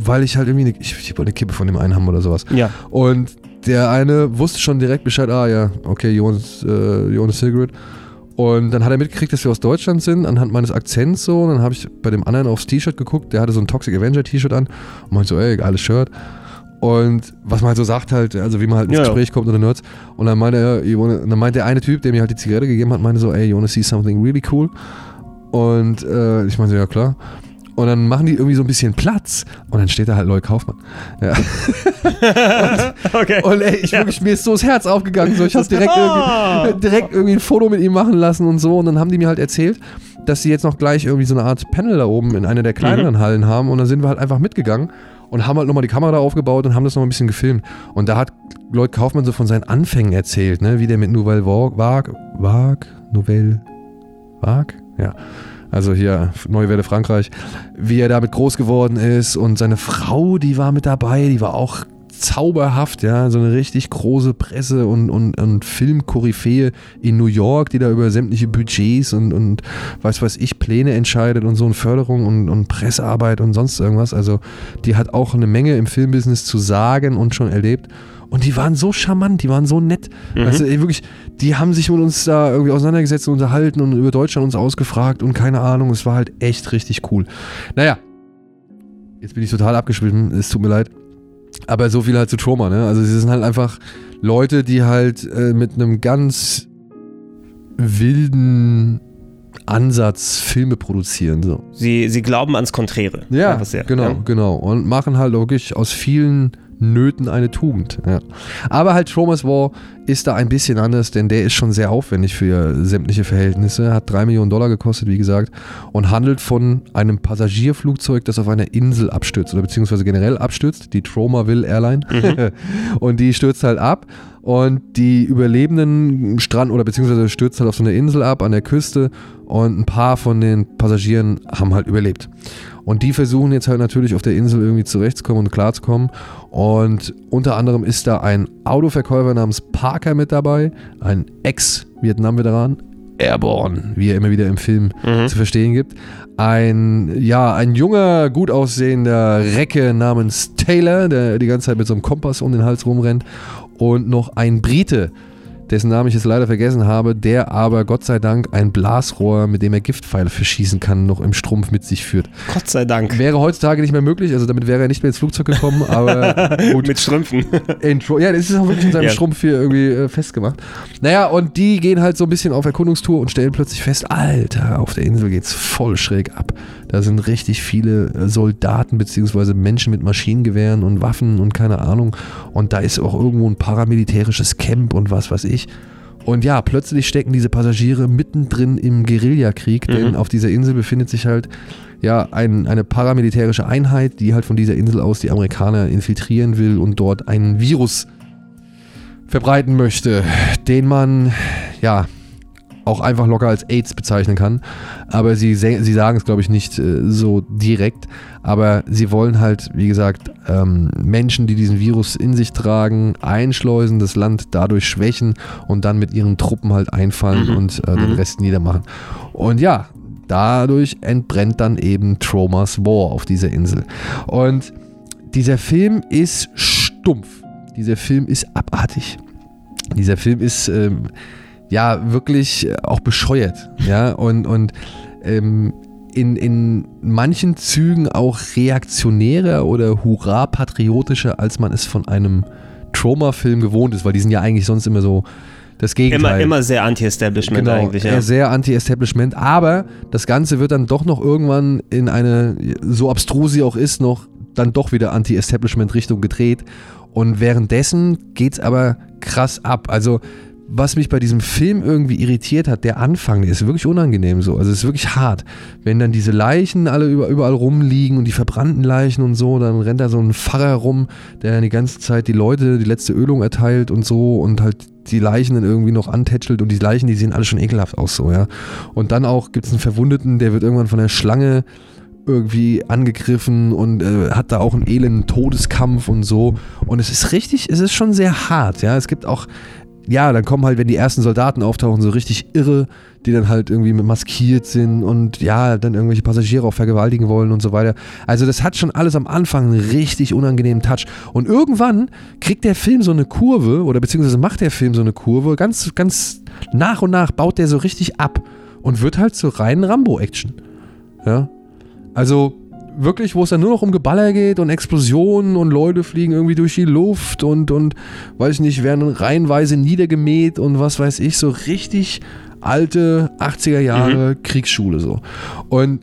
weil ich halt irgendwie, eine, ich, ich wollte eine Kippe von dem einen haben oder sowas. ja. Und der eine wusste schon direkt Bescheid, ah ja, okay, you want, you want a cigarette? Und dann hat er mitgekriegt, dass wir aus Deutschland sind, anhand meines Akzents so. Und dann habe ich bei dem anderen aufs T-Shirt geguckt, der hatte so ein Toxic Avenger T-Shirt an und meinte so, ey, geiles Shirt. Und was man halt so sagt halt, also wie man halt ins Ja, ja. Gespräch kommt unter Nerds. Und dann meinte er, wanna, dann meinte der eine Typ, der mir halt die Zigarette gegeben hat, meinte so, ey, you wanna see something really cool? Und äh, ich meinte, so, ja klar. Und dann machen die irgendwie so ein bisschen Platz und dann steht da halt Lloyd Kaufmann. Ja. Okay. Und ey, ich wirklich, mir ist so das Herz aufgegangen. So, ich habe direkt, irgendwie, direkt irgendwie ein Foto mit ihm machen lassen und so. Und dann haben die mir halt erzählt, dass sie jetzt noch gleich irgendwie so eine Art Panel da oben in einer der kleineren Hallen haben. Und dann sind wir halt einfach mitgegangen und haben halt nochmal die Kamera aufgebaut und haben das noch ein bisschen gefilmt. Und da hat Lloyd Kaufmann so von seinen Anfängen erzählt, ne? wie der mit Nouvelle Vague, Vague, Nouvelle Vague, ja. Also hier, Neue Frankreich, wie er damit groß geworden ist und seine Frau, die war mit dabei, die war auch zauberhaft, ja, so eine richtig große Presse- und, und, und Filmkoryphäe in New York, die da über sämtliche Budgets und, und weiß was ich, Pläne entscheidet und so und Förderung und, und Pressearbeit und sonst irgendwas. Also die hat auch eine Menge im Filmbusiness zu sagen und schon erlebt. Und die waren so charmant, die waren so nett. Mhm. Du, ey, wirklich, die haben sich mit uns da irgendwie auseinandergesetzt und unterhalten und über Deutschland uns ausgefragt und keine Ahnung, es war halt echt richtig cool. Naja, jetzt bin ich total abgeschwitten, es tut mir leid. Aber so viel halt zu Trauma, ne? Also sie sind halt einfach Leute, die halt äh, mit einem ganz wilden Ansatz Filme produzieren. So. Sie, sie glauben ans Konträre. Ja, sehr, genau, ja. genau. Und machen halt wirklich aus vielen Nöten eine Tugend. Ja. Aber halt Tromas War ist da ein bisschen anders, denn der ist schon sehr aufwendig für sämtliche Verhältnisse. Hat 3 Millionen Dollar gekostet, wie gesagt, und handelt von einem Passagierflugzeug, das auf einer Insel abstürzt oder beziehungsweise generell abstürzt, die Tromaville Airline. und die stürzt halt ab. Und die Überlebenden stranden oder beziehungsweise stürzt halt auf so eine Insel ab an der Küste und ein paar von den Passagieren haben halt überlebt. Und die versuchen jetzt halt natürlich auf der Insel irgendwie zurechtzukommen und klarzukommen. Und unter anderem ist da ein Autoverkäufer namens Parker mit dabei, ein Ex-Vietnam-Veteran, Airborne, wie er immer wieder im Film Mhm. zu verstehen gibt. Ein, ja, ein junger, gut aussehender Recke namens Taylor, der die ganze Zeit mit so einem Kompass um den Hals rumrennt. Und noch ein Brite, dessen Namen ich jetzt leider vergessen habe, der aber Gott sei Dank ein Blasrohr, mit dem er Giftpfeile verschießen kann, noch im Strumpf mit sich führt. Gott sei Dank. Wäre heutzutage nicht mehr möglich, also damit wäre er nicht mehr ins Flugzeug gekommen, aber gut. Mit Strümpfen. Intro. Ja, das ist auch wirklich in seinem Ja. Strumpf hier irgendwie äh, festgemacht. Naja, und die gehen halt so ein bisschen auf Erkundungstour und stellen plötzlich fest, Alter, auf der Insel geht's voll schräg ab. Da sind richtig viele äh, Soldaten beziehungsweise Menschen mit Maschinengewehren und Waffen und keine Ahnung. Und da ist auch irgendwo ein paramilitärisches Camp und was weiß ich. Und ja, plötzlich stecken diese Passagiere mittendrin im Guerillakrieg, denn Mhm. auf dieser Insel befindet sich halt ja ein, eine paramilitärische Einheit, die halt von dieser Insel aus die Amerikaner infiltrieren will und dort einen Virus verbreiten möchte, den man ja auch einfach locker als AIDS bezeichnen kann. Aber sie, sie sagen es, glaube ich, nicht äh, so direkt. Aber sie wollen halt, wie gesagt, ähm, Menschen, die diesen Virus in sich tragen, einschleusen, das Land dadurch schwächen und dann mit ihren Truppen halt einfallen Mhm. und äh, den Mhm. Rest niedermachen. Und ja, dadurch entbrennt dann eben Tromas War auf dieser Insel. Und dieser Film ist stumpf. Dieser Film ist abartig. Dieser Film ist ähm, ja wirklich äh, auch bescheuert. Ja, und, und ähm, in, in manchen Zügen auch reaktionärer oder hurra-patriotischer, als man es von einem Trauma-Film gewohnt ist, weil die sind ja eigentlich sonst immer so das Gegenteil. Immer, immer sehr anti-Establishment genau, eigentlich, ja. Sehr anti-Establishment, aber das Ganze wird dann doch noch irgendwann in eine, so abstrus sie auch ist, noch dann doch wieder Anti-Establishment-Richtung gedreht. Und währenddessen geht es aber krass ab. Also was mich bei diesem Film irgendwie irritiert hat, der Anfang, der ist wirklich unangenehm so. Also es ist wirklich hart. Wenn dann diese Leichen alle überall rumliegen und die verbrannten Leichen und so, dann rennt da so ein Pfarrer rum, der dann die ganze Zeit die Leute die letzte Ölung erteilt und so und halt die Leichen dann irgendwie noch antätschelt und die Leichen, die sehen alle schon ekelhaft aus so, ja. Und dann auch gibt es einen Verwundeten, der wird irgendwann von der Schlange irgendwie angegriffen und äh, hat da auch einen elenden Todeskampf und so. Und es ist richtig, es ist schon sehr hart, ja. Es gibt auch ja, dann kommen halt, wenn die ersten Soldaten auftauchen, so richtig irre, die dann halt irgendwie maskiert sind und ja, dann irgendwelche Passagiere auch vergewaltigen wollen und so weiter. Also das hat schon alles am Anfang einen richtig unangenehmen Touch. Und irgendwann kriegt der Film so eine Kurve oder beziehungsweise macht der Film so eine Kurve, ganz, ganz nach und nach baut der so richtig ab und wird halt zur reinen Rambo-Action. Ja. Also wirklich, wo es dann nur noch um Geballer geht und Explosionen und Leute fliegen irgendwie durch die Luft und, und weiß ich nicht, werden reihenweise niedergemäht und was weiß ich, so richtig alte 80er Jahre mhm. Kriegsschule so. Und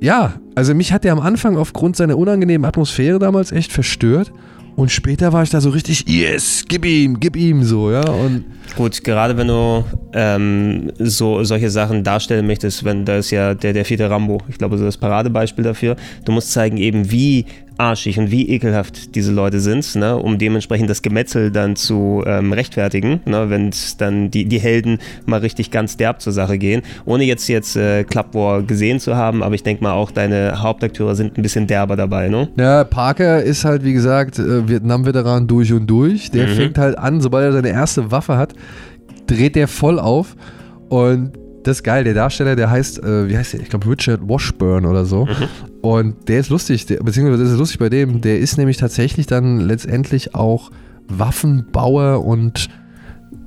ja, also mich hat der am Anfang aufgrund seiner unangenehmen Atmosphäre damals echt verstört. Und später war ich da so richtig, yes, gib ihm, gib ihm so, ja. Und Gut, gerade wenn du ähm, so solche Sachen darstellen möchtest, wenn da ist ja der, der vierte Rambo, ich glaube, so das Paradebeispiel dafür. Du musst zeigen eben, wie arschig und wie ekelhaft diese Leute sind, ne, um dementsprechend das Gemetzel dann zu ähm, rechtfertigen, ne, wenn dann die, die Helden mal richtig ganz derb zur Sache gehen. Ohne jetzt jetzt äh, Club War gesehen zu haben, aber ich denke mal auch deine Hauptakteure sind ein bisschen derber dabei, ne? Ja, Parker ist halt, wie gesagt, äh, Vietnam-Veteran durch und durch. Der mhm. fängt halt an, sobald er seine erste Waffe hat, dreht der voll auf und das ist geil. Der Darsteller, der heißt, äh, wie heißt der? Ich glaube Richard Washburn oder so. Mhm. Und der ist lustig, der, beziehungsweise das ist lustig bei dem. Der ist nämlich tatsächlich dann letztendlich auch Waffenbauer und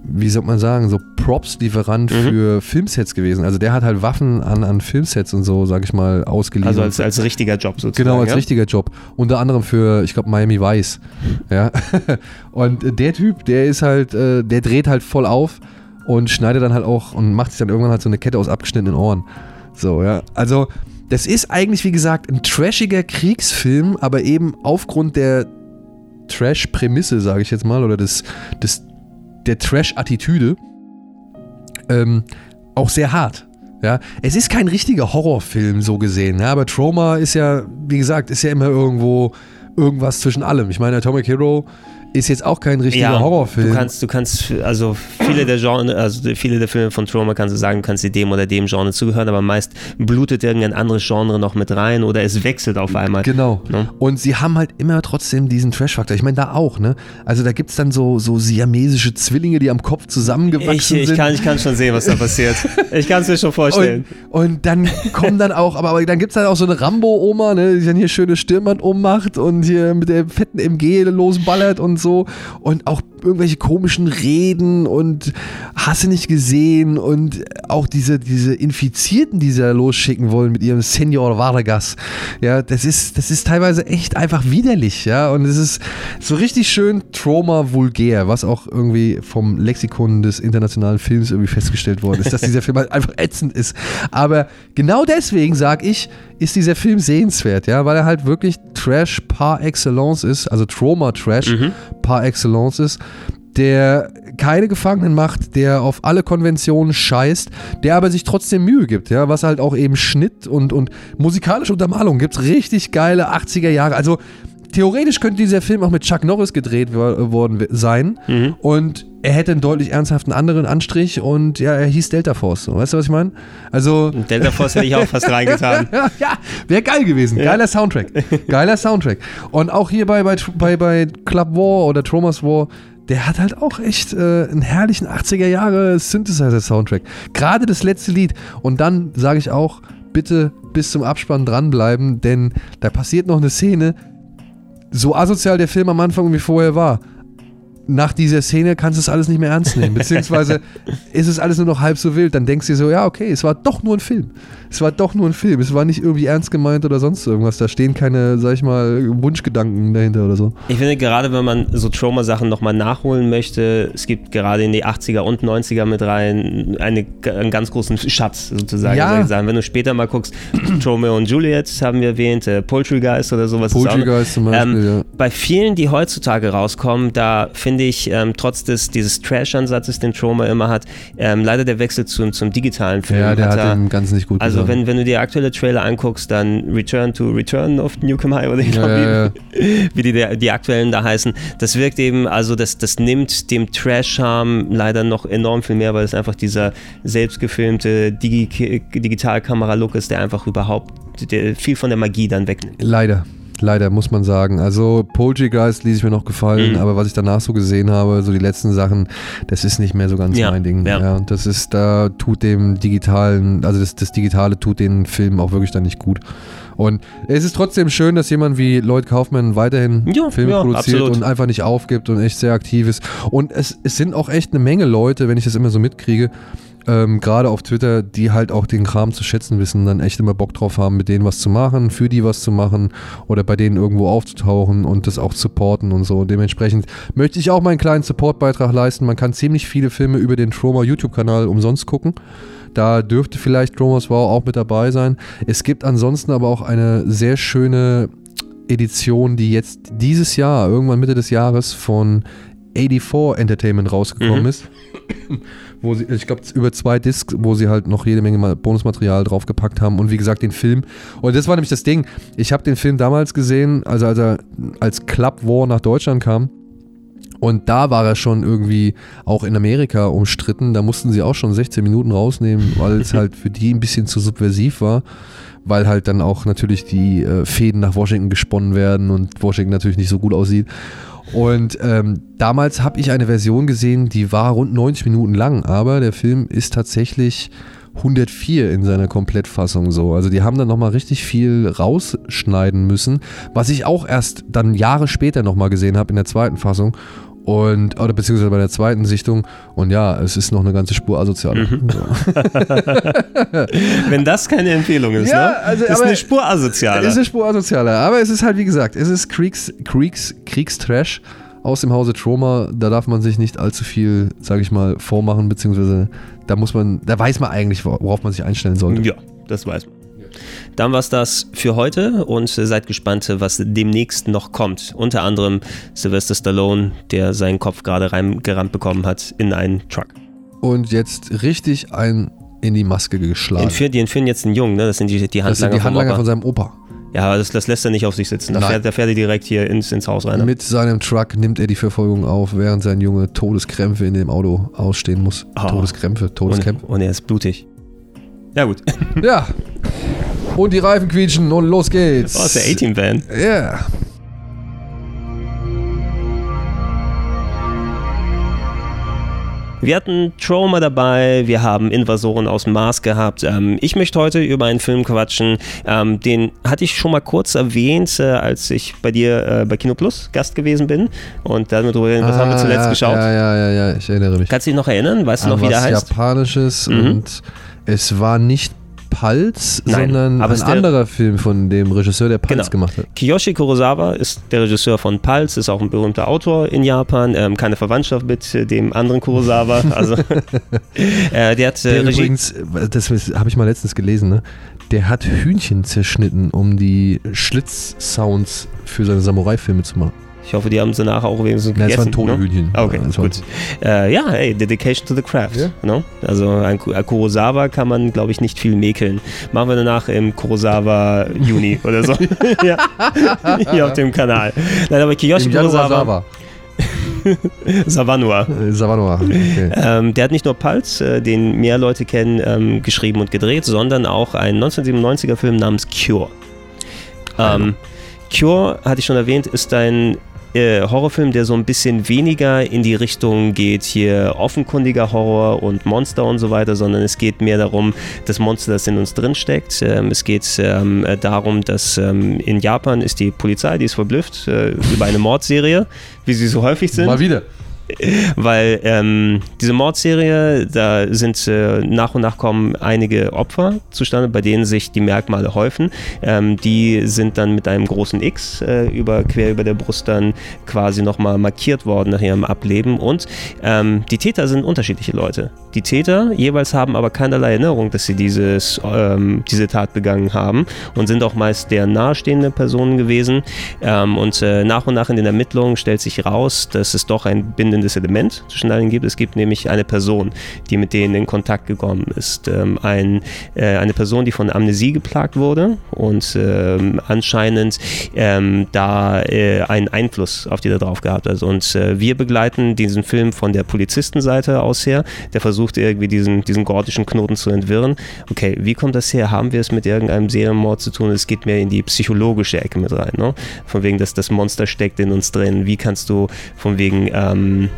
wie soll man sagen, so Props-Lieferant mhm. für Filmsets gewesen. Also der hat halt Waffen an, an Filmsets und so, sag ich mal, ausgeliehen. Also als, als richtiger Job sozusagen. Genau, als ja? richtiger Job. Unter anderem für, ich glaube, Miami Vice. Ja. und der Typ, der ist halt, äh, der dreht halt voll auf und schneidet dann halt auch und macht sich dann irgendwann halt so eine Kette aus abgeschnittenen Ohren. So, ja. Also, das ist eigentlich, wie gesagt, ein trashiger Kriegsfilm, aber eben aufgrund der Trash-Prämisse, sage ich jetzt mal, oder des, des, der Trash-Attitüde, ähm, auch sehr hart. Ja, es ist kein richtiger Horrorfilm so gesehen, ja, aber Trauma ist ja, wie gesagt, ist ja immer irgendwo irgendwas zwischen allem. Ich meine, Atomic Hero ist jetzt auch kein richtiger ja, Horrorfilm. Du kannst, du kannst, also viele der Genre, also viele der Filme von Trauma kannst du sagen, du kannst sie dem oder dem Genre zugehören, aber meist blutet irgendein anderes Genre noch mit rein oder es wechselt auf einmal. Genau. Ne? Und sie haben halt immer trotzdem diesen Trash-Faktor. Ich meine, da auch, ne? Also da gibt es dann so, so siamesische Zwillinge, die am Kopf zusammengewachsen ich, ich sind. Kann, ich kann schon sehen, was da passiert. ich kann es mir schon vorstellen. Und, und dann kommen dann auch, aber, aber dann gibt es dann auch so eine Rambo-Oma, ne, die dann hier schöne Stirnband ummacht und hier mit der fetten MG losballert und so. Und auch irgendwelche komischen Reden und hasse nicht gesehen und auch diese, diese Infizierten, die sie da losschicken wollen mit ihrem Senor Vargas. Ja, das ist, das ist teilweise echt einfach widerlich, ja, und es ist so richtig schön Trauma vulgär, was auch irgendwie vom Lexikon des internationalen Films irgendwie festgestellt worden ist, dass dieser Film halt einfach ätzend ist. Aber genau deswegen sage ich, ist dieser Film sehenswert, ja, weil er halt wirklich Trash par excellence ist, also Trauma Trash mhm. Par excellence ist der keine Gefangenen macht, der auf alle Konventionen scheißt, der aber sich trotzdem Mühe gibt, ja, was halt auch eben Schnitt und, und musikalische Untermalung gibt. Richtig geile 80er Jahre. Also theoretisch könnte dieser Film auch mit Chuck Norris gedreht worden sein mhm. und er hätte einen deutlich ernsthaften anderen Anstrich und ja, er hieß Delta Force. So. Weißt du, was ich meine? Also. Delta Force hätte ich auch fast reingetan. ja, wäre geil gewesen. Ja. Geiler Soundtrack. Geiler Soundtrack. Und auch hier bei, bei, bei, bei Club War oder Tromas War der hat halt auch echt äh, einen herrlichen 80er Jahre Synthesizer-Soundtrack. Gerade das letzte Lied. Und dann sage ich auch, bitte bis zum Abspann dranbleiben, denn da passiert noch eine Szene, so asozial der Film am Anfang wie vorher war. Nach dieser Szene kannst du es alles nicht mehr ernst nehmen. Beziehungsweise ist es alles nur noch halb so wild. Dann denkst du dir so, ja, okay, es war doch nur ein Film. Es war doch nur ein Film. Es war nicht irgendwie ernst gemeint oder sonst irgendwas. Da stehen keine, sag ich mal, Wunschgedanken dahinter oder so. Ich finde, gerade wenn man so Trauma-Sachen nochmal nachholen möchte, es gibt gerade in die 80er und 90er mit rein eine, einen ganz großen Schatz sozusagen. Ja. Wenn du später mal guckst, Romeo und Juliet haben wir erwähnt, äh, Poultrygeist oder sowas. Poultrygeist zum Beispiel, ähm, ja. Bei vielen, die heutzutage rauskommen, da finde ich, ähm, trotz des, dieses Trash-Ansatzes, den Trauma immer hat, ähm, leider der Wechsel zum, zum digitalen Film. Ja, der hat, er- dem Ganzen nicht gut also wenn, wenn du dir aktuelle Trailer anguckst, dann Return to Return of Newcomb High oder ich glaube, ja, ja. wie, wie die, die aktuellen da heißen. Das wirkt eben, also das, das nimmt dem Trash-Charme leider noch enorm viel mehr, weil es einfach dieser selbstgefilmte Digi Digitalkamera-Look ist, der einfach überhaupt der viel von der Magie dann wegnimmt. Leider. Leider, muss man sagen. Also Poultrygeist ließ ich mir noch gefallen, Mhm. aber was ich danach so gesehen habe, so die letzten Sachen, das ist nicht mehr so ganz Ja, mein Ding. ja. und das ist, da tut dem Digitalen, also das, das Digitale tut den Film auch wirklich dann nicht gut. Und es ist trotzdem schön, dass jemand wie Lloyd Kaufman weiterhin Ja, Filme ja, produziert absolut. und einfach nicht aufgibt und echt sehr aktiv ist. Und es, es sind auch echt eine Menge Leute, wenn ich das immer so mitkriege, ähm, gerade auf Twitter, die halt auch den Kram zu schätzen wissen, dann echt immer Bock drauf haben, mit denen was zu machen, für die was zu machen oder bei denen irgendwo aufzutauchen und das auch supporten und so. Dementsprechend möchte ich auch meinen kleinen Supportbeitrag leisten. Man kann ziemlich viele Filme über den Troma YouTube-Kanal umsonst gucken. Da dürfte vielleicht Tromas Wow auch mit dabei sein. Es gibt ansonsten aber auch eine sehr schöne Edition, die jetzt dieses Jahr, irgendwann Mitte des Jahres, von 84 Entertainment rausgekommen Mhm. ist. Wo sie, ich glaube, über zwei Discs, wo sie halt noch jede Menge Bonusmaterial draufgepackt haben und wie gesagt den Film. Und das war nämlich das Ding. Ich habe den Film damals gesehen, also als er als Club War nach Deutschland kam. Und da war er schon irgendwie auch in Amerika umstritten. Da mussten sie auch schon 16 Minuten rausnehmen, weil es halt für die ein bisschen zu subversiv war. Weil halt dann auch natürlich die äh, Fäden nach Washington gesponnen werden und Washington natürlich nicht so gut aussieht. Und ähm, damals habe ich eine Version gesehen, die war rund 90 Minuten lang, aber der Film ist tatsächlich 104 in seiner Komplettfassung so. Also die haben dann nochmal richtig viel rausschneiden müssen, was ich auch erst dann Jahre später nochmal gesehen habe in der zweiten Fassung. Und, oder beziehungsweise bei der zweiten Sichtung. Und ja, es ist noch eine ganze Spur asozial. Mhm. So. Wenn das keine Empfehlung ist, Ja, ne? also, ist eine Spur asozialer. Es ist eine Spur asozialer. Aber es ist halt, wie gesagt, es ist Kriegs, Kriegs, Kriegstrash aus dem Hause Troma. Da darf man sich nicht allzu viel, sage ich mal, vormachen, beziehungsweise da muss man, da weiß man eigentlich, worauf man sich einstellen sollte. Ja, das weiß man. Dann war es das für heute und äh, seid gespannt, was demnächst noch kommt. Unter anderem Sylvester Stallone, der seinen Kopf gerade reingerammt bekommen hat in einen Truck. Und jetzt richtig ein in die Maske geschlagen. Entführen, die entführen jetzt einen Jungen, ne? das sind die, die das sind Handlanger, die Handlanger von seinem Opa. Ja, das, das lässt er nicht auf sich sitzen. Da fährt, da fährt er direkt hier ins, ins Haus rein. Ne? Mit seinem Truck nimmt er die Verfolgung auf, während sein Junge Todeskrämpfe in dem Auto ausstehen muss. Ah. Todeskrämpfe, Und, Todeskämpfe. und er ist blutig. Ja gut. Ja. Und die Reifen quietschen und los geht's. Oh, ist der A-Team-Van. Ja. Wir hatten Trauma dabei, wir haben Invasoren aus dem Mars gehabt. Ähm, ich möchte heute über einen Film quatschen, ähm, den hatte ich schon mal kurz erwähnt, äh, als ich bei dir äh, bei Kino Plus Gast gewesen bin. Und dann darüber reden, was haben wir Ah, zuletzt ja, geschaut? Ja, ja, ja, ja, ich erinnere mich. Kannst du dich noch erinnern? Weißt du noch, wie der was heißt? Japanisches Mhm. und es war nicht Pulse, Nein, sondern ein anderer Film von dem Regisseur, der Pulse Genau. gemacht hat. Kiyoshi Kurosawa ist der Regisseur von Pulse, ist auch ein berühmter Autor in Japan, ähm, keine Verwandtschaft mit dem anderen Kurosawa. Also, äh, der hat äh, Der Regie. übrigens, das habe ich mal letztens gelesen, ne? der hat Hühnchen zerschnitten, um die Schlitzsounds für seine Samurai-Filme zu machen. Ich hoffe, die haben sie nachher auch wenigstens gegessen. waren tote ne? Hühnchen. Ah, Okay, Ja, das gut. Äh, ja, hey, Dedication to the Craft. Ja. No? Also an an Kurosawa kann man, glaube ich, nicht viel mäkeln. Machen wir danach im Kurosawa Juni oder so. ja. Hier auf dem Kanal. Nein, aber Kiyoshi Kurosawa, Sawa. Savanua. Äh, Savanoa. Okay. Ähm, der hat nicht nur Pulse, äh, den mehr Leute kennen, ähm, geschrieben und gedreht, sondern auch einen 1997er Film namens Cure. Ähm, Cure, hatte ich schon erwähnt, ist ein äh, Horrorfilm, der so ein bisschen weniger in die Richtung geht, hier offenkundiger Horror und Monster und so weiter, sondern es geht mehr darum, das Monster, das in uns drin steckt. Ähm, es geht ähm, äh, darum, dass ähm, in Japan ist die Polizei, die ist verblüfft äh, über eine Mordserie, wie sie so häufig sind. Mal wieder. Weil ähm, diese Mordserie, da sind äh, nach und nach kommen einige Opfer zustande, bei denen sich die Merkmale häufen. Ähm, die sind dann mit einem großen X äh, über, quer über der Brust dann quasi nochmal markiert worden nach ihrem Ableben. Und ähm, die Täter sind unterschiedliche Leute. Die Täter jeweils haben aber keinerlei Erinnerung, dass sie dieses, ähm, diese Tat begangen haben und sind auch meist der nahestehende Personen gewesen. Ähm, und äh, nach und nach in den Ermittlungen stellt sich raus, dass es doch ein bindendes Element zwischen allen gibt. Es gibt nämlich eine Person, die mit denen in Kontakt gekommen ist. Ähm, ein, äh, eine Person, die von Amnesie geplagt wurde und ähm, anscheinend ähm, da äh, einen Einfluss auf die da drauf gehabt hat. Und äh, wir begleiten diesen Film von der Polizistenseite aus her, der versucht irgendwie diesen, diesen gordischen Knoten zu entwirren. Okay, wie kommt das her? Haben wir es mit irgendeinem Serienmord zu tun? Es geht mehr in die psychologische Ecke mit rein. Ne? Von wegen, dass das Monster steckt in uns drin. Wie kannst du von wegen ähm,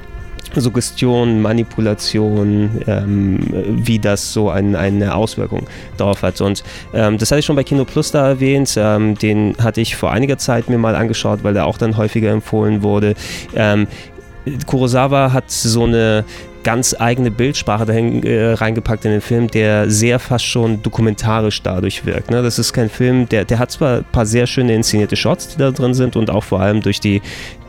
Suggestion, Manipulation, ähm, wie das so ein, eine Auswirkung darauf hat. Und ähm, das hatte ich schon bei Kino Plus da erwähnt. Ähm, den hatte ich vor einiger Zeit mir mal angeschaut, weil der auch dann häufiger empfohlen wurde. Ähm, Kurosawa hat so eine ganz eigene Bildsprache dahin äh, reingepackt in den Film, der sehr fast schon dokumentarisch dadurch wirkt. Ne? Das ist kein Film, der, der hat zwar ein paar sehr schöne inszenierte Shots, die da drin sind und auch vor allem durch die,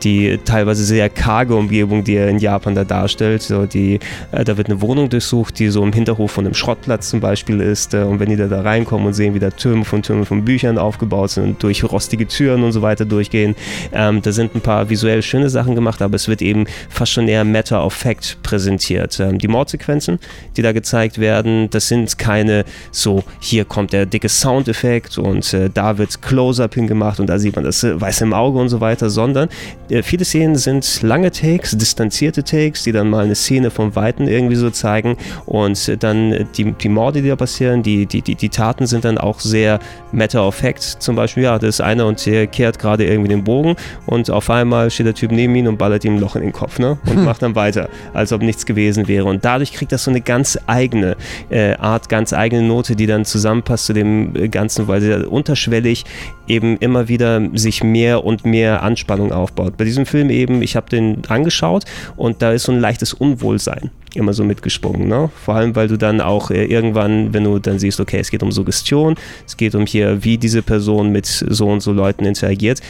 die teilweise sehr karge Umgebung, die er in Japan da darstellt. So die, äh, da wird eine Wohnung durchsucht, die so im Hinterhof von einem Schrottplatz zum Beispiel ist. Äh, und wenn die da, da reinkommen und sehen, wie da Türme von Türmen von Büchern aufgebaut sind und durch rostige Türen und so weiter durchgehen, ähm, da sind ein paar visuell schöne Sachen gemacht, aber es wird eben fast schon eher Matter of Fact präsentiert. Ähm, die Mordsequenzen, die da gezeigt werden, das sind keine so, hier kommt der dicke Soundeffekt und äh, da wird Close-Up hingemacht und da sieht man das äh, Weiß im Auge und so weiter, sondern äh, viele Szenen sind lange Takes, distanzierte Takes, die dann mal eine Szene vom Weiten irgendwie so zeigen und dann die, die Morde, die da passieren, die, die, die, die Taten sind dann auch sehr matter of fact. Zum Beispiel, ja, das ist einer und der kehrt gerade irgendwie den Bogen und auf einmal steht der Typ neben ihm und ballert ihm ein Loch in den Kopf ne? und macht dann weiter, als ob nichts gewesen gewesen wäre. Und dadurch kriegt das so eine ganz eigene äh, Art, ganz eigene Note, die dann zusammenpasst zu dem äh, Ganzen, weil sie unterschwellig eben immer wieder sich mehr und mehr Anspannung aufbaut. Bei diesem Film eben, ich habe den angeschaut und da ist so ein leichtes Unwohlsein immer so mitgesprungen. Ne? Vor allem, weil du dann auch äh, irgendwann, wenn du dann siehst, okay, es geht um Suggestion, es geht um hier, wie diese Person mit so und so Leuten interagiert,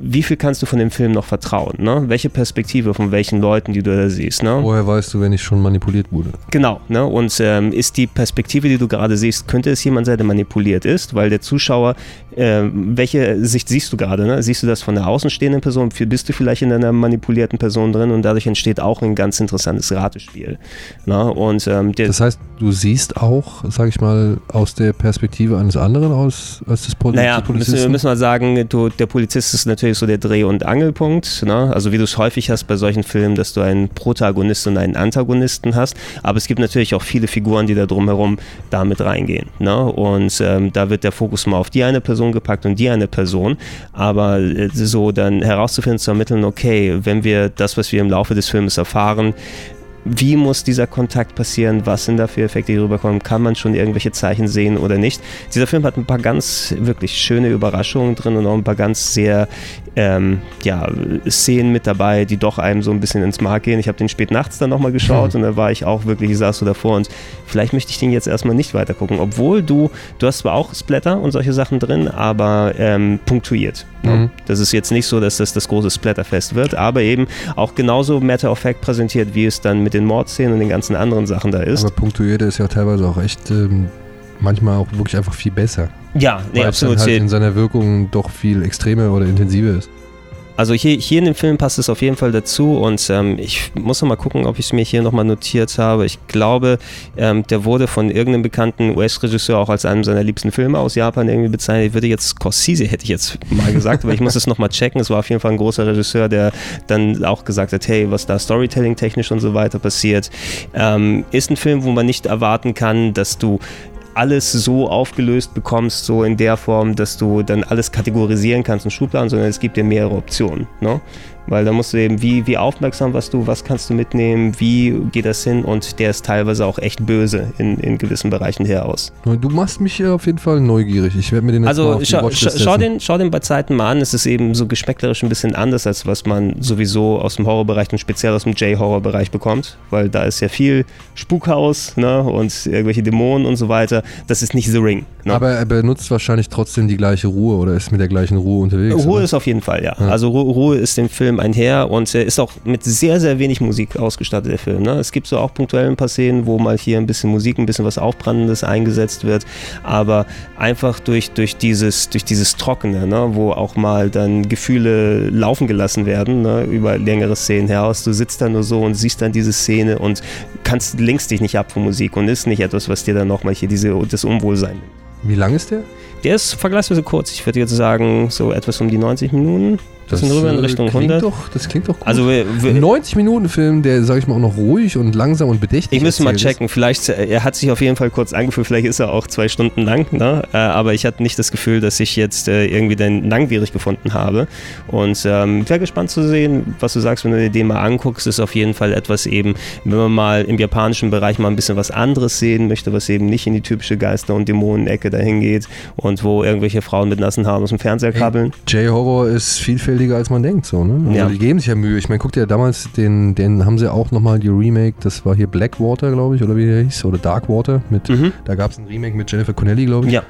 wie viel kannst du von dem Film noch vertrauen? Ne? Welche Perspektive von welchen Leuten, die du da siehst? Ne? Woher weißt du, wenn ich schon manipuliert wurde? Genau. Ne? Und ähm, ist die Perspektive, die du gerade siehst, könnte es jemand sein, der manipuliert ist? Weil der Zuschauer, äh, welche Sicht siehst du gerade? Ne? Siehst du das von der außenstehenden Person? Bist du vielleicht in einer manipulierten Person drin? Und dadurch entsteht auch ein ganz interessantes Ratespiel. Ne? Und, ähm, das heißt, du siehst auch, sag ich mal, aus der Perspektive eines anderen aus, als des Pol naja, Polizisten? Müssen, müssen wir sagen, du, der Polizist ist natürlich so der Dreh- und Angelpunkt. Ne? Also wie du es häufig hast bei solchen Filmen, dass du einen Protagonisten und einen Antagonisten hast. Aber es gibt natürlich auch viele Figuren, die da drumherum damit reingehen. Ne? Und ähm, da wird der Fokus mal auf die eine Person gepackt und die eine Person. Aber äh, so dann herauszufinden, zu ermitteln, okay, wenn wir das, was wir im Laufe des Films erfahren, wie muss dieser Kontakt passieren, was sind da für Effekte, die rüberkommen, kann man schon irgendwelche Zeichen sehen oder nicht. Dieser Film hat ein paar ganz wirklich schöne Überraschungen drin und auch ein paar ganz sehr ähm, ja, Szenen mit dabei, die doch einem so ein bisschen ins Mark gehen. Ich habe den spät nachts dann nochmal geschaut mhm. und da war ich auch wirklich, ich saß so davor und vielleicht möchte ich den jetzt erstmal nicht weiter gucken, obwohl du, du hast zwar auch Splatter und solche Sachen drin, aber ähm, punktuiert. Mhm. Das ist jetzt nicht so, dass das das große Splatterfest wird, aber eben auch genauso Matter of Fact präsentiert, wie es dann mit den Mordszenen und den ganzen anderen Sachen da ist. Aber punktuiert ist ja teilweise auch echt ähm, manchmal auch wirklich einfach viel besser. Ja, nee, weil absolut. Es dann halt in seiner Wirkung doch viel extremer oder intensiver ist. Also hier, hier in dem Film passt es auf jeden Fall dazu und ähm, ich muss noch mal gucken, ob ich es mir hier nochmal notiert habe. Ich glaube, ähm, der wurde von irgendeinem bekannten US-Regisseur auch als einem seiner liebsten Filme aus Japan irgendwie bezeichnet. Ich würde jetzt Scorsese, hätte ich jetzt mal gesagt, aber ich muss es nochmal checken. Es war auf jeden Fall ein großer Regisseur, der dann auch gesagt hat, hey, was da Storytelling technisch und so weiter passiert. Ähm, ist ein Film, wo man nicht erwarten kann, dass du alles so aufgelöst bekommst, so in der Form, dass du dann alles kategorisieren kannst und Schubladen, sondern es gibt dir mehrere Optionen. Ne? Weil da musst du eben, wie, wie aufmerksam warst du, was kannst du mitnehmen, wie geht das hin und der ist teilweise auch echt böse in, in gewissen Bereichen her aus. Du machst mich äh, auf jeden Fall neugierig. Ich werde mir den jetzt mal Also auf die schau, Watchlist schau, den, schau den bei Zeiten mal an. Es ist eben so geschmäcklerisch ein bisschen anders, als was man sowieso aus dem Horrorbereich und speziell aus dem J-Horror-Bereich bekommt. Weil da ist ja viel Spukhaus ne, und irgendwelche Dämonen und so weiter. Das ist nicht The Ring. Ne? Aber er benutzt wahrscheinlich trotzdem die gleiche Ruhe oder ist mit der gleichen Ruhe unterwegs. Ruhe oder? ist auf jeden Fall, ja. Ja. Also Ru Ruhe ist dem Film einher und äh, ist auch mit sehr, sehr wenig Musik ausgestattet, der Film. Ne? Es gibt so auch punktuell ein paar Szenen, wo mal hier ein bisschen Musik, ein bisschen was Aufbrannendes eingesetzt wird, aber einfach durch, durch, dieses, durch dieses Trockene, ne? wo auch mal dann Gefühle laufen gelassen werden, ne? über längere Szenen heraus. Du sitzt da nur so und siehst dann diese Szene und kannst, lenkst dich nicht ab von Musik und ist nicht etwas, was dir dann nochmal hier diese, das Unwohlsein nimmt. Wie lang ist der? Der ist vergleichsweise kurz. Ich würde jetzt sagen, so etwas um die 90 Minuten. Das sind rüber in äh, Richtung klingt 100. Doch, das klingt doch gut. Also wir, wir, 90 Minuten Film, der, sag ich mal, auch noch ruhig und langsam und bedächtig ich müsste mal erzählt ist. checken. Vielleicht, äh, er hat sich auf jeden Fall kurz angefühlt, vielleicht ist er auch zwei Stunden lang, ne? Äh, aber ich hatte nicht das Gefühl, dass ich jetzt irgendwie den langwierig gefunden habe. Und ähm, wäre gespannt zu sehen, was du sagst, wenn du dir den mal anguckst, ist auf jeden Fall etwas eben, wenn man mal im japanischen Bereich mal ein bisschen was anderes sehen möchte, was eben nicht in die typische Geister- und Dämonen-Ecke dahin geht und wo irgendwelche Frauen mit nassen Haaren aus dem Fernseher krabbeln. J-Horror ist vielfältiger, als man denkt. So, ne? also Ja. Die geben sich ja Mühe. Ich meine, guck dir damals, den, den haben sie auch nochmal die Remake, das war hier Blackwater, glaube ich, oder wie der hieß, oder Darkwater. Mit, Mhm. Da gab es ein Remake mit Jennifer Connelly, glaube ich. Ja.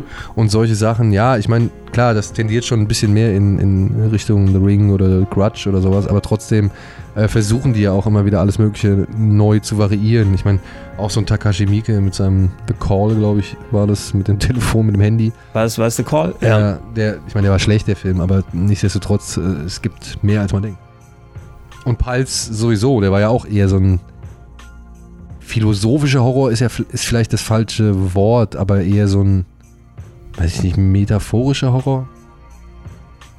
Und solche Sachen, ja, ich meine, klar, das tendiert schon ein bisschen mehr in, in Richtung The Ring oder Grudge oder sowas, aber trotzdem äh, versuchen die ja auch immer wieder alles Mögliche neu zu variieren. Ich meine, auch so ein Takashi Miike mit seinem The Call, glaube ich, war das, mit dem Telefon, mit dem Handy. War es, war es The Call? Der, der, ich meine, der war schlecht, der Film, aber nichtsdestotrotz, äh, es gibt mehr, als man denkt. Und Pulse sowieso, der war ja auch eher so ein philosophischer Horror, ist ja ist vielleicht das falsche Wort, aber eher so ein, weiß ich nicht, metaphorischer Horror?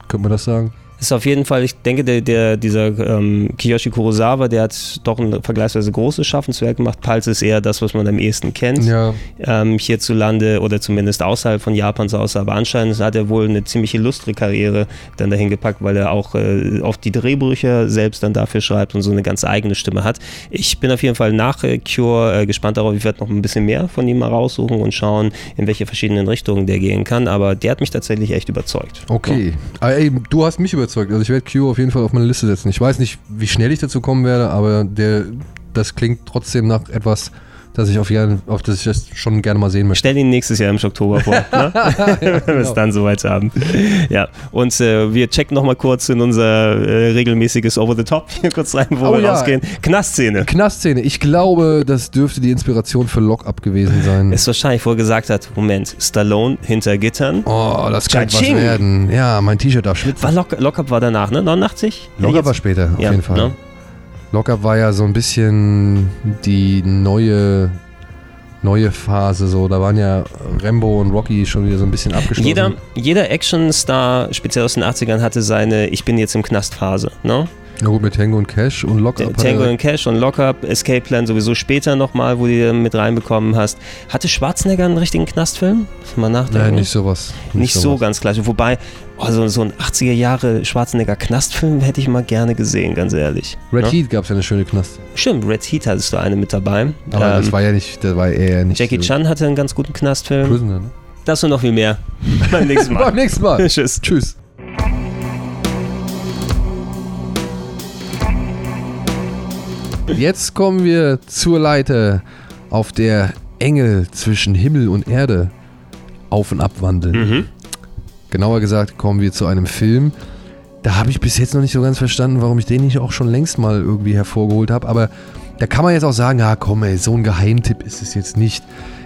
Könnte man das sagen? Ist auf jeden Fall, ich denke, der, der, dieser ähm, Kiyoshi Kurosawa, der hat doch ein vergleichsweise großes Schaffenswerk gemacht. Pulse ist eher das, was man am ehesten kennt. Ja. ähm, hierzulande oder zumindest außerhalb von Japans aus. Aber anscheinend hat er wohl eine ziemlich illustre Karriere dann dahin gepackt, weil er auch äh, oft die Drehbrüche selbst dann dafür schreibt und so eine ganz eigene Stimme hat. Ich bin auf jeden Fall nach äh, Cure äh, gespannt darauf. Ich werde noch ein bisschen mehr von ihm mal raussuchen und schauen, in welche verschiedenen Richtungen der gehen kann. Aber der hat mich tatsächlich echt überzeugt. Okay. Aber ey, du hast mich überzeugt. Also ich werde Q auf jeden Fall auf meine Liste setzen. Ich weiß nicht, wie schnell ich dazu kommen werde, aber der, das klingt trotzdem nach etwas, das ich auf, jeden, auf das ich das schon gerne mal sehen möchte. Stell ihn nächstes Jahr im Oktober vor, ne? wenn wir es dann soweit haben. Ja, und äh, wir checken nochmal kurz in unser äh, regelmäßiges Over the Top hier kurz rein, wo Oh wir ja. rausgehen. Knastszene. Knastszene. Ich glaube, das dürfte die Inspiration für Lock-Up gewesen sein. Ist wahrscheinlich, wo er gesagt hat, Moment, Stallone hinter Gittern. Oh, das könnte was werden. Ja, mein T-Shirt darf schwitzen. War Lock, Lockup war danach, ne? 89? Lock-Up Jetzt- war später, auf ja, jeden Fall. Ne? Lock-Up war ja so ein bisschen die neue, neue Phase. So. Da waren ja Rambo und Rocky schon wieder so ein bisschen abgeschlossen. Jeder, jeder Actionstar, speziell aus den 80ern, hatte seine Ich bin jetzt im Knast-Phase. Ne? Na gut, mit Tango und Cash und Lock-Up. hat Tango and Cash und Lockup, Escape Plan sowieso später nochmal, wo du mit reinbekommen hast. Hatte Schwarzenegger einen richtigen Knastfilm? Mal nachdenken. Nein, nicht sowas. Nicht so sowas. ganz gleich. Wobei, oh, so, so ein 80er Jahre Schwarzenegger Knastfilm hätte ich mal gerne gesehen, ganz ehrlich. Red Ne? Heat gab es ja eine schöne Knast. Stimmt, Red Heat hattest du eine mit dabei. Aber das Ähm, war ja nicht, das war eher nicht. Jackie so Chan hatte einen ganz guten Knastfilm. Prisoner, ne? Das und noch viel mehr. Beim nächsten Mal. Beim nächsten Mal. Tschüss. Tschüss. Jetzt kommen wir zur Leiter, auf der Engel zwischen Himmel und Erde auf und ab wandeln. Mhm. Genauer gesagt kommen wir zu einem Film. Da habe ich bis jetzt noch nicht so ganz verstanden, warum ich den nicht auch schon längst mal irgendwie hervorgeholt habe. Aber da kann man jetzt auch sagen, ja komm ey, so ein Geheimtipp ist es jetzt nicht.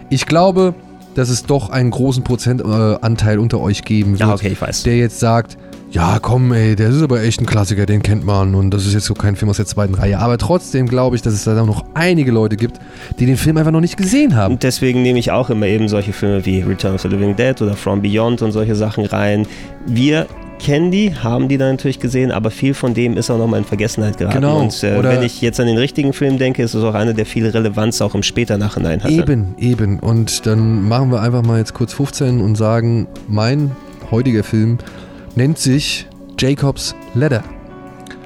Ich glaube, dass es doch einen großen Prozentanteil Anteil unter euch geben wird, Ja, okay, der jetzt sagt, ja komm ey, der ist aber echt ein Klassiker, den kennt man und das ist jetzt so kein Film aus der zweiten Reihe. Aber trotzdem glaube ich, dass es da noch einige Leute gibt, die den Film einfach noch nicht gesehen haben. Und deswegen nehme ich auch immer eben solche Filme wie Return of the Living Dead oder From Beyond und solche Sachen rein. Wir kennen die, haben die dann natürlich gesehen, aber viel von dem ist auch nochmal in Vergessenheit geraten. Genau. Und äh, wenn ich jetzt an den richtigen Film denke, ist es auch einer, der viel Relevanz auch im später Nachhinein hatte. Eben, eben. Und dann machen wir einfach mal jetzt kurz 15 und sagen, mein heutiger Film nennt sich Jacob's Ladder.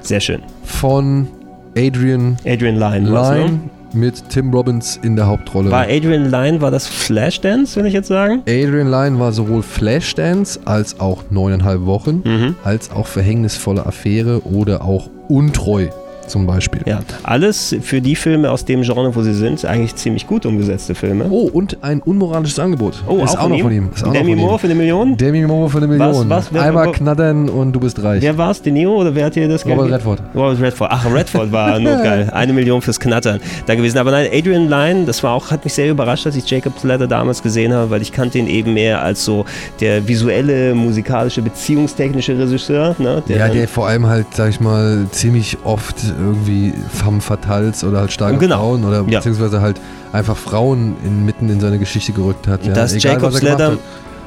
Sehr schön. von Adrian Adrian Lyne. war's, ne? Lyne mit Tim Robbins in der Hauptrolle. War Adrian Lyne, war das Flashdance, will ich jetzt sagen? Adrian Lyne war sowohl Flashdance als auch neuneinhalb Wochen, Mhm. als auch verhängnisvolle Affäre oder auch untreu zum Beispiel. Ja, alles für die Filme aus dem Genre, wo sie sind, eigentlich ziemlich gut umgesetzte Filme. Oh, und ein unmoralisches Angebot. Oh, ist auch, noch von ihm. Ist auch Demi von Moore ihm. für eine Million? Demi Moore für eine Was- Million. was- wer- Einmal knattern und du bist reich. Wer war es? De Niro oder wer hat hier das Robert gegeben? Redford. Robert Redford. Ach, Redford war notgeil. Eine Million fürs Knattern da gewesen. Aber nein, Adrian Lyne, das war auch, hat mich sehr überrascht, als ich Jacob's Ladder damals gesehen habe, weil ich kannte ihn eben mehr als so der visuelle, musikalische, beziehungstechnische Regisseur. Ne, ja, dann- der vor allem halt, sag ich mal, ziemlich oft irgendwie femme fatales oder halt starke Genau. Frauen oder Ja. beziehungsweise halt einfach Frauen in, mitten in seine Geschichte gerückt hat. Ja. Das Egal, Jacob's er Ladder-.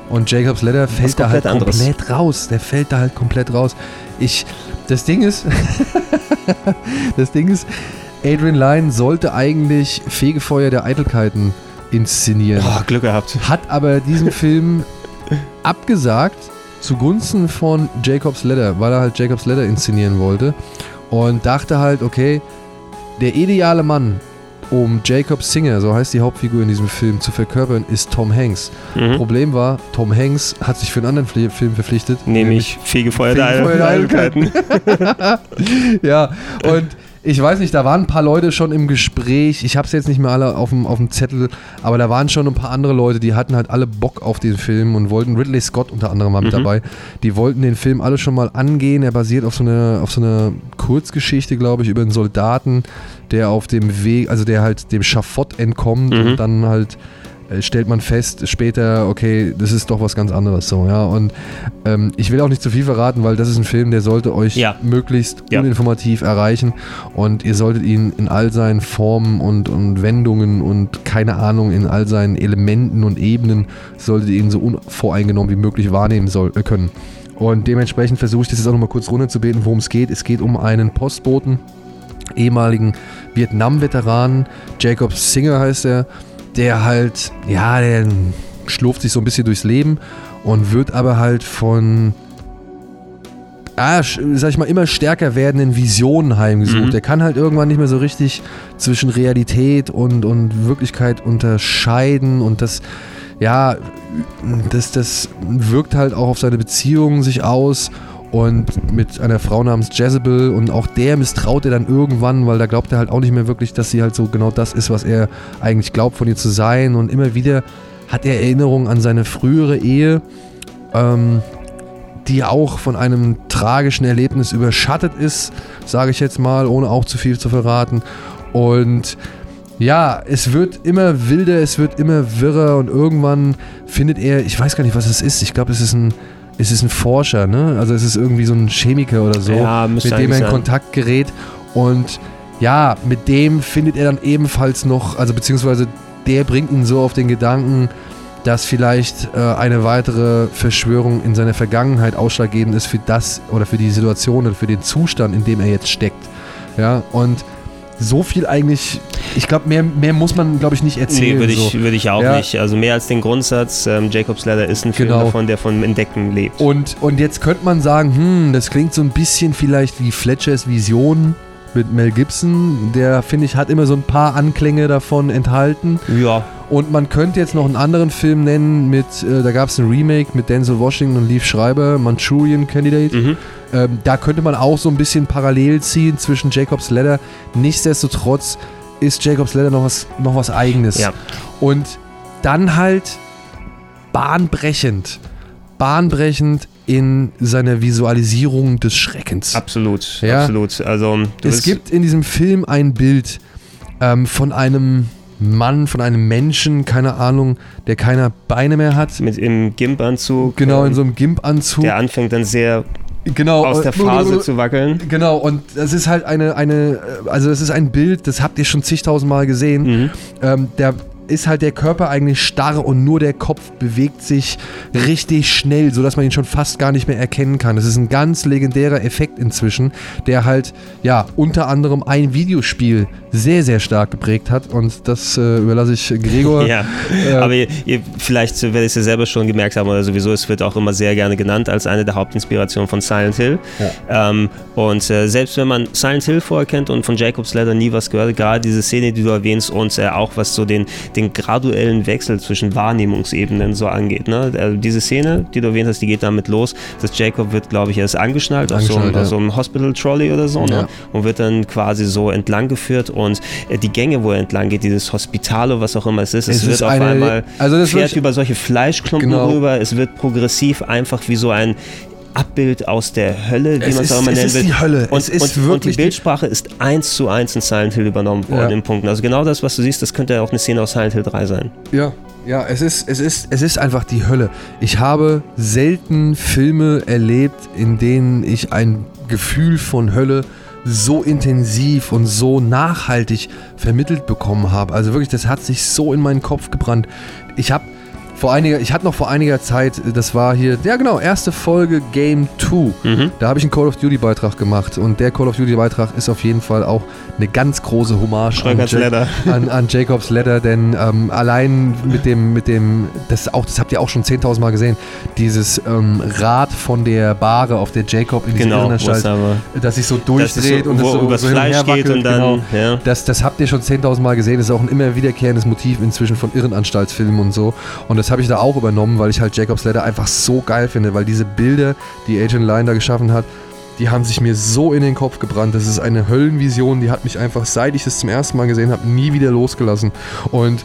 Und Jacobs Ladder fällt da halt komplett anderes. komplett raus. Der fällt da halt komplett raus. Ich, das Ding ist, das Ding ist, Adrian Lyne sollte eigentlich Fegefeuer der Eitelkeiten inszenieren. Oh, Glück gehabt. Hat aber diesen Film abgesagt zugunsten von Jacob's Ladder, weil er halt Jacob's Ladder inszenieren wollte und dachte halt, okay, der ideale Mann, um Jacob Singer, so heißt die Hauptfigur in diesem Film, zu verkörpern, ist Tom Hanks. Mhm. Problem war, Tom Hanks hat sich für einen anderen Film verpflichtet. Nämlich der Fegefeuer der Eitelkeiten. ja, und ich weiß nicht, da waren ein paar Leute schon im Gespräch. Ich habe es jetzt nicht mehr alle auf dem, auf dem Zettel, aber da waren schon ein paar andere Leute, die hatten halt alle Bock auf den Film und wollten, Ridley Scott unter anderem mal mit Mhm. dabei, die wollten den Film alle schon mal angehen. Er basiert auf so einer auf so einer Kurzgeschichte, glaube ich, über einen Soldaten, der auf dem Weg, also der halt dem Schafott entkommt Mhm. und dann halt stellt man fest später, okay, das ist doch was ganz anderes so, ja. Und ähm, ich will auch nicht zu viel verraten, weil das ist ein Film, der sollte euch Ja. möglichst Ja. uninformativ erreichen und ihr solltet ihn in all seinen Formen und, und Wendungen und keine Ahnung, in all seinen Elementen und Ebenen solltet ihr ihn so unvoreingenommen wie möglich wahrnehmen soll, äh, können. Und dementsprechend versuche ich das jetzt auch nochmal kurz runterzubeten, worum es geht. Es geht um einen Postboten, ehemaligen Vietnam-Veteranen, Jacob Singer heißt er, der halt, ja, der schlurft sich so ein bisschen durchs Leben und wird aber halt von, ah, sag ich mal, immer stärker werdenden Visionen heimgesucht. Mhm. Der kann halt irgendwann nicht mehr so richtig zwischen Realität und, und Wirklichkeit unterscheiden und das, ja, das, das wirkt halt auch auf seine Beziehungen sich aus und mit einer Frau namens Jezebel und auch der misstraut er dann irgendwann, weil da glaubt er halt auch nicht mehr wirklich, dass sie halt so genau das ist, was er eigentlich glaubt von ihr zu sein und immer wieder hat er Erinnerungen an seine frühere Ehe, ähm, die auch von einem tragischen Erlebnis überschattet ist, sage ich jetzt mal, ohne auch zu viel zu verraten und ja, es wird immer wilder, es wird immer wirrer und irgendwann findet er, ich weiß gar nicht, was es ist. Ich glaube, es ist ein, es ist ein Forscher, ne? Also es ist irgendwie so ein Chemiker oder so, Ja, mit dem er in sein. Kontakt gerät. Und ja, mit dem findet er dann ebenfalls noch, also beziehungsweise der bringt ihn so auf den Gedanken, dass vielleicht äh, eine weitere Verschwörung in seiner Vergangenheit ausschlaggebend ist für das oder für die Situation oder für den Zustand, in dem er jetzt steckt. Ja, und so viel eigentlich, ich glaube, mehr, mehr muss man, glaube ich, nicht erzählen. Nee, würde ich, so. würde ich auch Ja. nicht. Also mehr als den Grundsatz, ähm, Jacob's Ladder ist ein Film Genau. davon, der von Entdecken lebt. Und, und jetzt könnte man sagen, hm, das klingt so ein bisschen vielleicht wie Fletchers Vision mit Mel Gibson. Der, finde ich, hat immer so ein paar Anklänge davon enthalten. ja, Und man könnte jetzt noch einen anderen Film nennen mit, äh, da gab es ein Remake mit Denzel Washington und Leaf Schreiber, Manchurian Candidate. mhm. Ähm, da könnte man auch so ein bisschen parallel ziehen zwischen Jacob's Ladder. Nichtsdestotrotz ist Jacob's Ladder noch was, noch was Eigenes. Ja. Und dann halt bahnbrechend, bahnbrechend in seiner Visualisierung des Schreckens. absolut, Ja. absolut. Also es gibt in diesem Film ein Bild ähm, von einem Mann, von einem Menschen, keine Ahnung, der keine Beine mehr hat. mit im Gimp-Anzug, Genau, in ähm, so einem Gimp-Anzug. der anfängt dann sehr Genau. aus der Phase zu wackeln. Genau, und das ist halt eine, eine, also das ist ein Bild, das habt ihr schon zigtausend Mal gesehen. Mhm. Ähm, der ist halt der Körper eigentlich starr und nur der Kopf bewegt sich richtig schnell, sodass man ihn schon fast gar nicht mehr erkennen kann. Das ist ein ganz legendärer Effekt inzwischen, der halt ja unter anderem ein Videospiel sehr, sehr stark geprägt hat und das äh, überlasse ich Gregor. Ja, äh, aber ihr, ihr, vielleicht werdet ihr es ja selber schon gemerkt haben oder sowieso, es wird auch immer sehr gerne genannt als eine der Hauptinspirationen von Silent Hill. Ja. Ähm, und äh, selbst wenn man Silent Hill vorher kennt und von Jacob's Ladder nie was gehört, gerade diese Szene, die du erwähnst und äh, auch was so den, den graduellen Wechsel zwischen Wahrnehmungsebenen so angeht. Ne? Also diese Szene, die du erwähnt hast, die geht damit los, dass Jacob wird, glaube ich, erst angeschnallt, angeschnallt auf, so, ja. auf so einem Hospital Trolley oder so ne? ja. und wird dann quasi so entlang geführt und äh, die Gänge, wo er entlang geht, dieses Hospitalo, was auch immer es ist, es, es wird auf eine, einmal also das fährt über solche Fleischklumpen genau. rüber, es wird progressiv einfach wie so ein Abbild aus der Hölle, wie man es auch immer nennen will. Die Hölle. Und, und, und, die Bildsprache ist eins zu eins in Silent Hill übernommen worden ja. in Punkten. Also genau das, was du siehst, das könnte auch eine Szene aus Silent Hill 3 sein. Ja, ja, es ist, es ist, es ist einfach die Hölle. Ich habe selten Filme erlebt, in denen ich ein Gefühl von Hölle so intensiv und so nachhaltig vermittelt bekommen habe. Also wirklich, das hat sich so in meinen Kopf gebrannt. Ich habe vor einiger, ich hatte noch vor einiger Zeit, das war hier, ja genau, erste Folge Game 2. Mhm. Da habe ich einen Call of Duty Beitrag gemacht und der Call of Duty Beitrag ist auf jeden Fall auch eine ganz große Hommage an, ja an, an, Jacobs Ladder, denn ähm, allein mit dem, mit dem, das auch, das habt ihr auch schon 10.000 Mal gesehen, dieses ähm, Rad von der Bahre, auf der Jacob in dieser genau, Irrenanstalt, das sich so durchdreht so, und wo, so, übers so Fleisch geht und dann, genau. ja. das, das habt ihr schon 10.000 Mal gesehen, das ist auch ein immer wiederkehrendes Motiv inzwischen von Irrenanstaltsfilmen und so und das das habe ich da auch übernommen, weil ich halt Jacob's Ladder einfach so geil finde, weil diese Bilder, die Agent Line da geschaffen hat, die haben sich mir so in den Kopf gebrannt. Das ist eine Höllenvision, die hat mich einfach, seit ich es zum ersten Mal gesehen habe, nie wieder losgelassen. Und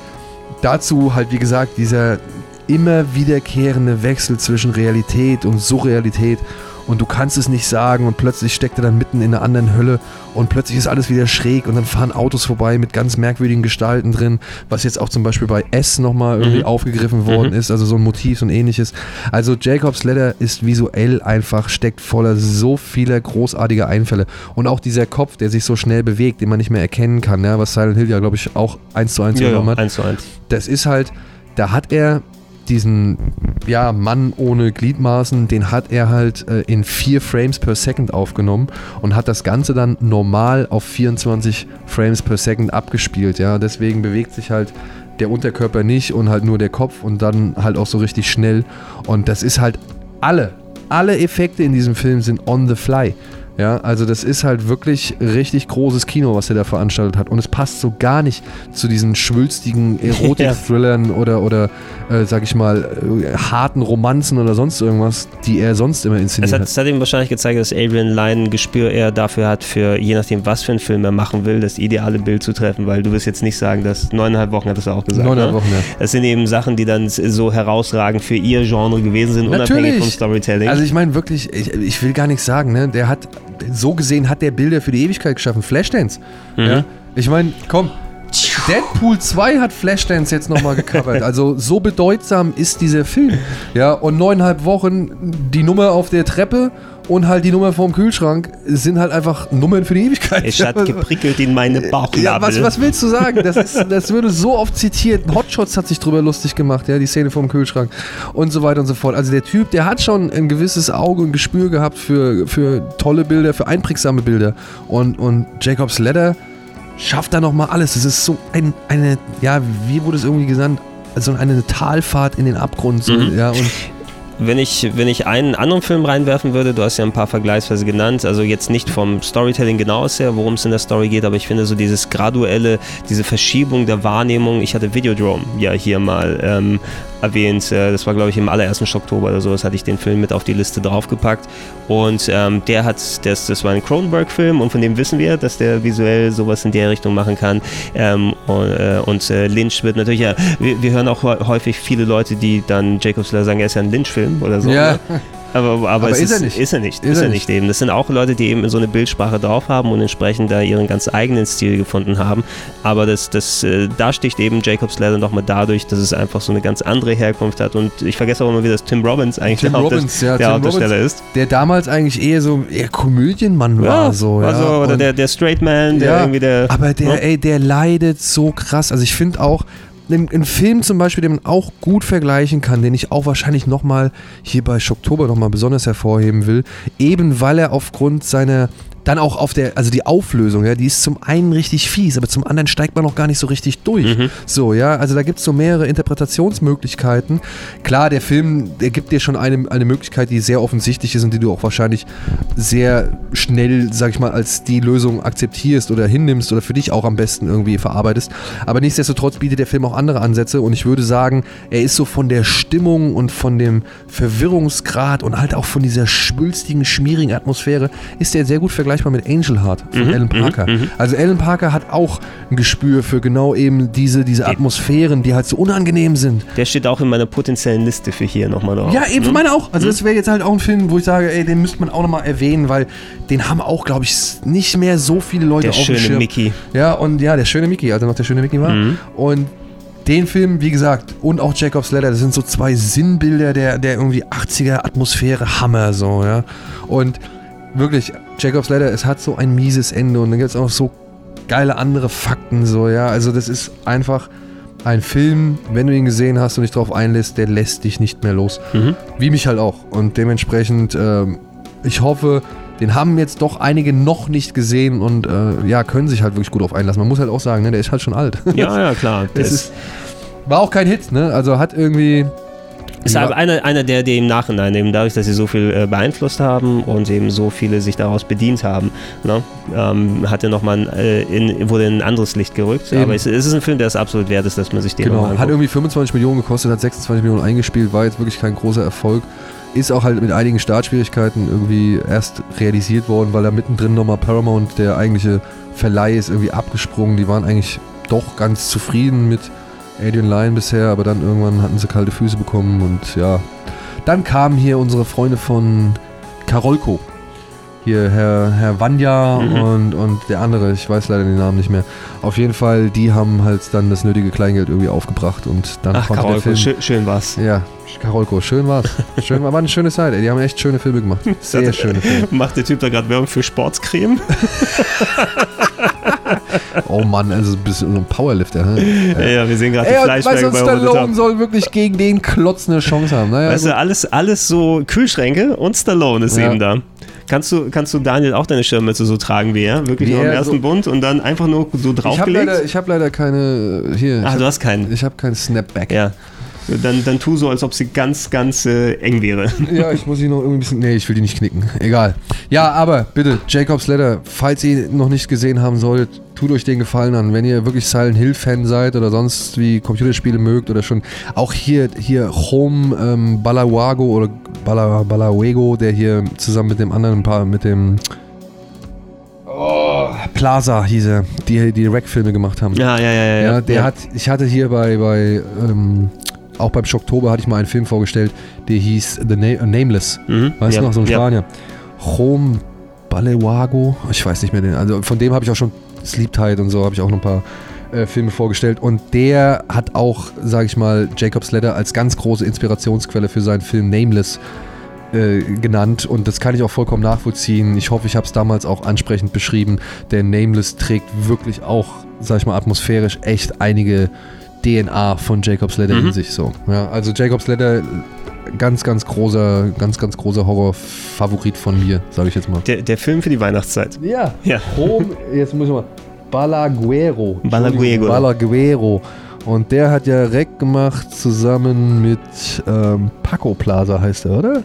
dazu halt, wie gesagt, dieser immer wiederkehrende Wechsel zwischen Realität und Surrealität und du kannst es nicht sagen und plötzlich steckt er dann mitten in einer anderen Hölle und plötzlich ist alles wieder schräg und dann fahren Autos vorbei mit ganz merkwürdigen Gestalten drin, was jetzt auch zum Beispiel bei S nochmal irgendwie mhm. aufgegriffen worden mhm. ist, also so ein Motiv und ähnliches. Also Jacob's Ladder ist visuell einfach, steckt voller so vieler großartiger Einfälle und auch dieser Kopf, der sich so schnell bewegt, den man nicht mehr erkennen kann, ja, was Silent Hill ja glaube ich auch eins zu eins ja, genommen ja, hat. Eins zu eins. Das ist halt, da hat er diesen ja, Mann ohne Gliedmaßen, den hat er halt äh, in vier Frames per Second aufgenommen und hat das Ganze dann normal auf 24 Frames per Second abgespielt. Ja, deswegen bewegt sich halt der Unterkörper nicht und halt nur der Kopf und dann halt auch so richtig schnell. Und das ist halt alle, alle Effekte in diesem Film sind on the fly. Ja, also das ist halt wirklich richtig großes Kino, was er da veranstaltet hat. Und es passt so gar nicht zu diesen schwülstigen Erotik-Thrillern ja. oder, oder äh, sag ich mal, äh, harten Romanzen oder sonst irgendwas, die er sonst immer inszeniert es hat. Es hat ihm wahrscheinlich gezeigt, dass Adrian Lyne ein Gespür eher dafür hat, für je nachdem, was für einen Film er machen will, das ideale Bild zu treffen, weil du wirst jetzt nicht sagen, dass neuneinhalb Wochen hat das auch gesagt. Neuneinhalb ne? Wochen, ja. Das sind eben Sachen, die dann so herausragend für ihr Genre gewesen sind, Natürlich. unabhängig vom Storytelling. Also ich meine wirklich, ich, ich will gar nichts sagen, ne? Der hat so gesehen hat der Bilder für die Ewigkeit geschaffen. Flashdance. Mhm. Ja? Ich meine, komm, Deadpool 2 hat Flashdance jetzt nochmal gecovert. Also so bedeutsam ist dieser Film. Ja, und neuneinhalb Wochen die Nummer auf der Treppe und halt die Nummer vorm Kühlschrank sind halt einfach Nummern für die Ewigkeit. Es hat geprickelt in meine Bauchnabel. Ja, was, was willst du sagen? Das, ist, das würde so oft zitiert. Hotshots hat sich drüber lustig gemacht, ja, die Szene vorm Kühlschrank und so weiter und so fort. Also der Typ, der hat schon ein gewisses Auge und Gespür gehabt für, für tolle Bilder, für einprägsame Bilder. Und, und Jacobs Letter schafft da nochmal alles. Es ist so ein, eine, ja, wie wurde es irgendwie genannt? Also eine Talfahrt in den Abgrund. So, mhm. ja, und wenn ich, wenn ich einen anderen Film reinwerfen würde, du hast ja ein paar Vergleichsweise genannt, also jetzt nicht vom Storytelling genau her, worum es in der Story geht, aber ich finde so dieses graduelle, diese Verschiebung der Wahrnehmung, ich hatte Videodrome ja hier mal ähm, erwähnt, äh, das war glaube ich im allerersten Oktober oder so, das hatte ich den Film mit auf die Liste draufgepackt und ähm, der hat, das, das war ein Cronenberg-Film und von dem wissen wir, dass der visuell sowas in der Richtung machen kann ähm, und, äh, und äh, Lynch wird natürlich, ja, wir, wir hören auch häufig viele Leute, die dann Jacobs sagen, er ist ja ein Lynch-Film Film oder so. Ja. Ne? Aber, aber, aber ist, ist, er nicht. Ist er nicht. Ist, ist er nicht. eben. Das sind auch Leute, die eben so eine Bildsprache drauf haben und entsprechend da ihren ganz eigenen Stil gefunden haben. Aber das, das, äh, da sticht eben Jacob's Ladder nochmal dadurch, dass es einfach so eine ganz andere Herkunft hat. Und ich vergesse auch immer wieder, dass Tim Robbins eigentlich Tim der, Robbins, ja, der Hauptdarsteller ist. Der damals eigentlich eher so eher Komödienmann war. Ja, so, also, ja. oder der, der Straight Man, der irgendwie der. Aber der, ey, der leidet so krass. Also ich finde auch, ein, Film zum Beispiel, den man auch gut vergleichen kann, den ich auch wahrscheinlich nochmal hier bei Schocktober nochmal besonders hervorheben will, eben weil er aufgrund seiner dann auch auf der, also die Auflösung, ja, die ist zum einen richtig fies, aber zum anderen steigt man noch gar nicht so richtig durch. Mhm. So, ja, also da gibt es so mehrere Interpretationsmöglichkeiten. Klar, der Film, der gibt dir schon eine, eine Möglichkeit, die sehr offensichtlich ist und die du auch wahrscheinlich sehr schnell, sag ich mal, als die Lösung akzeptierst oder hinnimmst oder für dich auch am besten irgendwie verarbeitest. Aber nichtsdestotrotz bietet der Film auch andere Ansätze und ich würde sagen, er ist so von der Stimmung und von dem Verwirrungsgrad und halt auch von dieser schwülstigen, schmierigen Atmosphäre, ist er sehr gut vergleichbar vergleichbar mit Angel Heart von Mhm, Alan mhm, Parker. mhm. Also Alan Parker hat auch ein Gespür für genau eben diese, diese Atmosphären, die halt so unangenehm sind. Der steht auch in meiner potenziellen Liste für hier nochmal drauf. Ja, eben für ne? meine auch. Also das wäre jetzt halt auch ein Film, wo ich sage, ey, den müsste man auch nochmal erwähnen, weil den haben auch, glaube ich, nicht mehr so viele Leute Der auf dem schöne Schirm. Mickey. Ja, und ja, der schöne Mickey, als er noch der schöne Mickey war. Mhm. Und den Film, wie gesagt, und auch Jacob's Ladder, das sind so zwei Sinnbilder der, der irgendwie 80er Atmosphäre Hammer, so, ja. Und wirklich, Jacob's Ladder, es hat so ein mieses Ende und dann gibt es auch so geile andere Fakten, so, ja. Also, das ist einfach ein Film, wenn du ihn gesehen hast und dich darauf einlässt, der lässt dich nicht mehr los. Mhm. Wie mich halt auch. Und dementsprechend, ähm, ich hoffe, den haben jetzt doch einige noch nicht gesehen und äh, ja, können sich halt wirklich gut auf einlassen. Man muss halt auch sagen, ne, der ist halt schon alt. Ja, ja, klar. Es ist, war auch kein Hit, ne? Also hat irgendwie. Ist aber einer, einer der, die im Nachhinein, eben dadurch, dass sie so viel äh, beeinflusst haben und eben so viele sich daraus bedient haben, ne, ähm, hat er nochmal äh, in, wurde in ein anderes Licht gerückt. Eben. Aber es, es ist ein Film, der es absolut wert ist, dass man sich den Genau, hat irgendwie 25 Millionen gekostet, hat 26 Millionen eingespielt, war jetzt wirklich kein großer Erfolg. Ist auch halt mit einigen Startschwierigkeiten irgendwie erst realisiert worden, weil da mittendrin nochmal Paramount, der eigentliche Verleih, ist irgendwie abgesprungen. Die waren eigentlich doch ganz zufrieden mit Alien Lion bisher, aber dann irgendwann hatten sie kalte Füße bekommen und ja. Dann kamen hier unsere Freunde von Karolko. Hier Herr, Herr Vanya Mhm. und, und der andere, ich weiß leider den Namen nicht mehr. Auf jeden Fall, die haben halt dann das nötige Kleingeld irgendwie aufgebracht und dann Ach, konnte der Karolko, Film. schön, schön war's. Ja, Karolko, schön war's. Schön war, eine schöne Zeit, ey. Die haben echt schöne Filme gemacht. Sehr schöne Filme. Macht der Typ da gerade Werbung für Sportscreme? Oh Mann, also bist du so ein Powerlifter. Hä? ja, ja, wir sehen gerade die und weißt du, bei Stallone soll wirklich gegen den Klotz eine Chance haben. Naja, Weißt gut. du, alles, alles so Kühlschränke und Stallone ist Ja. eben da. Kannst du, kannst du Daniel auch deine Schirmmütze so tragen wie er? Wirklich Wie nur am er, ersten so- Bund und dann einfach nur so ich habe draufgelegt? leider, ich hab leider keine. Hier. Ach, ich du hab, hast keinen. ich habe keinen Snapback. Ja. Dann, dann tu so, als ob sie ganz, ganz äh, eng wäre. Ja, ich muss ihn noch irgendwie ein bisschen. Nee, ich will die nicht knicken. Egal. Ja, aber bitte, Jacob's Ladder, falls ihr ihn noch nicht gesehen haben solltet, tut euch den Gefallen an. Wenn ihr wirklich Silent Hill-Fan seid oder sonst wie Computerspiele mögt oder schon auch hier, hier Home ähm, Balawago oder Bala, Balawego, der hier zusammen mit dem anderen Paar, mit dem. Oh, Plaza hieß er, die die Rack-Filme gemacht haben. Ja, ja, ja, ja. Ja, der ja. hat, ich hatte hier bei, bei ähm, auch beim Schocktober hatte ich mal einen Film vorgestellt, der hieß The Na Nameless. Mhm. Weißt ja. du noch, so ein. Spanier. Home Balewago, ich weiß nicht mehr den. Also von dem habe ich auch schon Sleep Tide und so habe ich auch noch ein paar äh, Filme vorgestellt. Und der hat auch, sage ich mal, Jacob's Ladder als ganz große Inspirationsquelle für seinen Film Nameless äh, genannt. Und das kann ich auch vollkommen nachvollziehen. Ich hoffe, ich habe es damals auch ansprechend beschrieben. Der Nameless trägt wirklich auch, sag ich mal, atmosphärisch echt einige DNA von Jacob's Ladder Mhm. in sich so. Ja, also Jacob's Ladder ganz, ganz großer, ganz, ganz großer Horror-Favorit von mir, sage ich jetzt mal. Der, der Film für die Weihnachtszeit. Ja. Ja. Home, jetzt muss ich mal. Balaguero. Balaguero. Balaguero. Und der hat ja Rec gemacht zusammen mit ähm, Paco Plaza heißt er, oder?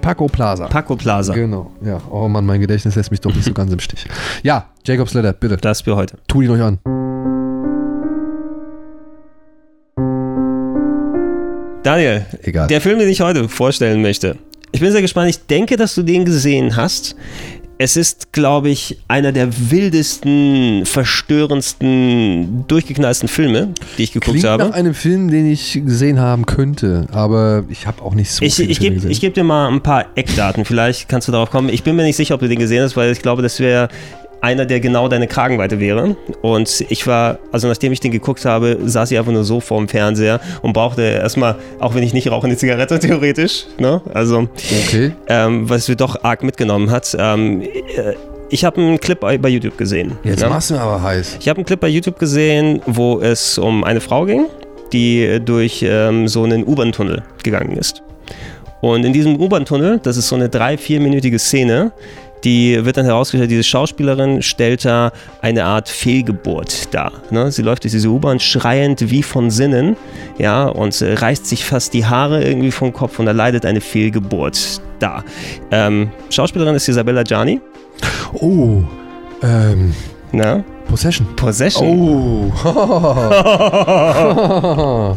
Paco Plaza. Paco Plaza. Genau, ja. Oh Mann, mein Gedächtnis lässt mich doch nicht so ganz im Stich. Ja, Jacob's Ladder, bitte. Das für heute. Tut ihn euch an. Daniel, Egal. der Film, den ich heute vorstellen möchte. Ich bin sehr gespannt. Ich denke, dass du den gesehen hast. Es ist, glaube ich, einer der wildesten, verstörendsten, durchgeknallsten Filme, die ich geguckt Klingt habe. nach einem Film, den ich gesehen haben könnte, aber ich habe auch nicht so Ich, viele ich gebe gesehen. ich geb dir mal ein paar Eckdaten, vielleicht kannst du darauf kommen. Ich bin mir nicht sicher, ob du den gesehen hast, weil ich glaube, das wäre einer, der genau deine Kragenweite wäre. Und ich war, also nachdem ich den geguckt habe, saß ich einfach nur so vorm Fernseher und brauchte erstmal, auch wenn ich nicht rauche, eine Zigarette theoretisch. Ne? Also, okay. ähm, was mir doch arg mitgenommen hat. Ähm, äh, ich habe einen Clip bei, YouTube gesehen. Jetzt ja? machst du mir aber heiß. Ich habe einen Clip bei YouTube gesehen, wo es um eine Frau ging, die durch ähm, so einen U-Bahn-Tunnel gegangen ist. Und in diesem U-Bahn-Tunnel, das ist so eine drei-, vierminütige Szene, die wird dann herausgestellt, diese Schauspielerin stellt da eine Art Fehlgeburt dar. Ne? Sie läuft durch diese U-Bahn schreiend wie von Sinnen, ja, und äh, reißt sich fast die Haare irgendwie vom Kopf und erleidet eine Fehlgeburt da. Ähm, Schauspielerin ist Isabella Gianni. Oh, ähm, Na? Possession. Possession. Oh.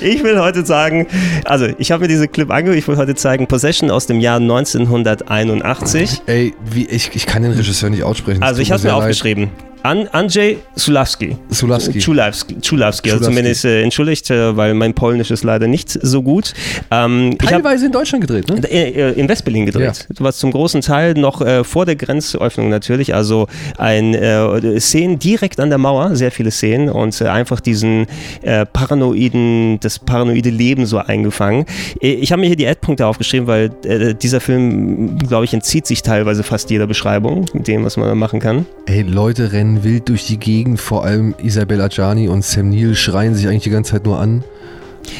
Ich will heute sagen, also ich habe mir diese Clip angehört, ich will heute zeigen, Possession aus dem Jahr 1981. Ey, wie, ich, ich kann den Regisseur nicht aussprechen. Es Also ich habe sehr mir leid. aufgeschrieben. An Andrzej Sulawski. Sulawski. Chulawski, Chulawski, also zumindest äh, entschuldigt, äh, weil mein Polnisch ist leider nicht so gut. Ähm, Teilweise in Deutschland gedreht, ne? äh, in Westberlin gedreht. Was zum großen Teil noch äh, vor der Grenzöffnung natürlich. Also ein äh, Szenen direkt an der Mauer, sehr viele Szenen und äh, einfach diesen äh, paranoiden, das paranoide Leben so eingefangen. Äh, Ich habe mir hier die Ad-Punkte aufgeschrieben, weil äh, dieser Film, glaube ich, entzieht sich teilweise fast jeder Beschreibung mit dem, was man da machen kann. Ey, Leute rennen wild durch die Gegend, vor allem Isabella Gianni und Sam Neill schreien sich eigentlich die ganze Zeit nur an.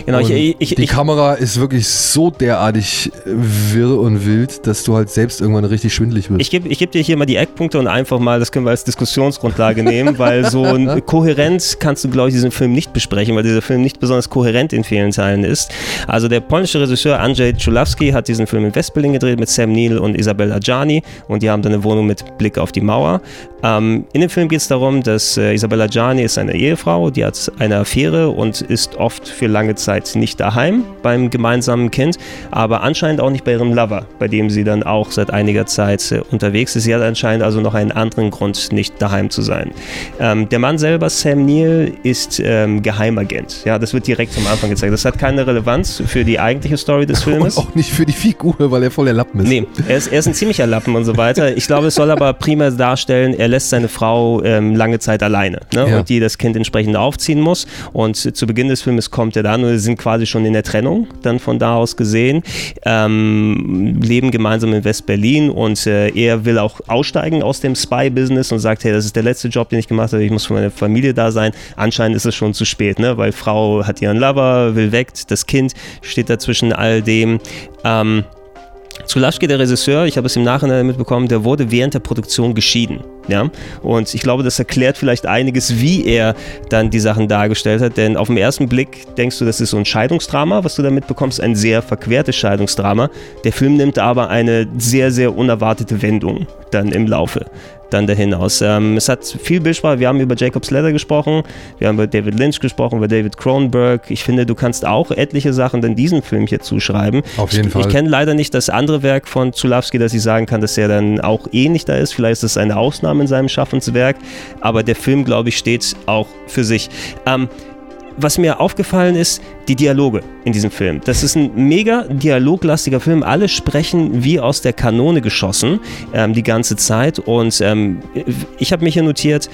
Genau, ich, ich, die ich, Kamera ist wirklich so derartig wirr und wild, dass du halt selbst irgendwann richtig schwindelig wirst. Ich gebe ich geb dir hier mal die Eckpunkte und einfach mal, das können wir als Diskussionsgrundlage nehmen, weil so ein kohärent kannst du, glaube ich, diesen Film nicht besprechen, weil dieser Film nicht besonders kohärent in vielen Teilen ist. Also der polnische Regisseur Andrzej Czulawski hat diesen Film in Westberlin gedreht mit Sam Neill und Isabella Gianni und die haben dann eine Wohnung mit Blick auf die Mauer. Ähm, in dem Film geht es darum, dass äh, Isabella Gianni ist eine Ehefrau, die hat eine Affäre und ist oft für lange Zeit nicht daheim beim gemeinsamen Kind, aber anscheinend auch nicht bei ihrem Lover, bei dem sie dann auch seit einiger Zeit äh, unterwegs ist. Sie hat anscheinend also noch einen anderen Grund, nicht daheim zu sein. Ähm, der Mann selber, Sam Neill, ist ähm, Geheimagent. Ja, das wird direkt am Anfang gezeigt. Das hat keine Relevanz für die eigentliche Story des Filmes. und auch nicht für die Figur, weil er voll der Lappen ist. Nee, er ist, er ist ein ziemlicher Lappen und so weiter. Ich glaube, es soll aber primär darstellen, er lässt seine Frau ähm, lange Zeit alleine ne? Ja. und die das Kind entsprechend aufziehen muss. Und zu Beginn des Filmes kommt er dann sie sind quasi schon in der Trennung, dann von da aus gesehen, ähm, leben gemeinsam in West-Berlin und äh, er will auch aussteigen aus dem Spy-Business und sagt, hey, das ist der letzte Job, den ich gemacht habe, ich muss für meine Familie da sein. Anscheinend ist es schon zu spät, ne? weil Frau hat ihren Lover, will weg, das Kind steht da all dem. Ähm, Zulaschke, der Regisseur, ich habe es im Nachhinein mitbekommen, der wurde während der Produktion geschieden. Ja? Und ich glaube, das erklärt vielleicht einiges, wie er dann die Sachen dargestellt hat. Denn auf den ersten Blick denkst du, das ist so ein Scheidungsdrama, was du da mitbekommst, ein sehr verquertes Scheidungsdrama. Der Film nimmt aber eine sehr, sehr unerwartete Wendung dann im Laufe dann dahin aus. Ähm, es hat viel Bildsprache. Wir haben über Jacob's Ladder gesprochen, wir haben über David Lynch gesprochen, über David Cronenberg. Ich finde, du kannst auch etliche Sachen dann diesem Film hier zuschreiben. Auf jeden ich, Fall. Ich kenne leider nicht das andere Werk von Zulawski, dass ich sagen kann, dass er dann auch ähnlich da ist. Vielleicht ist es eine Ausnahme in seinem Schaffenswerk, aber der Film, glaube ich, steht auch für sich. Ähm, was mir aufgefallen ist, die Dialoge in diesem Film. Das ist ein mega dialoglastiger Film. Alle sprechen wie aus der Kanone geschossen ähm, die ganze Zeit. Und ähm, ich habe mir hier notiert,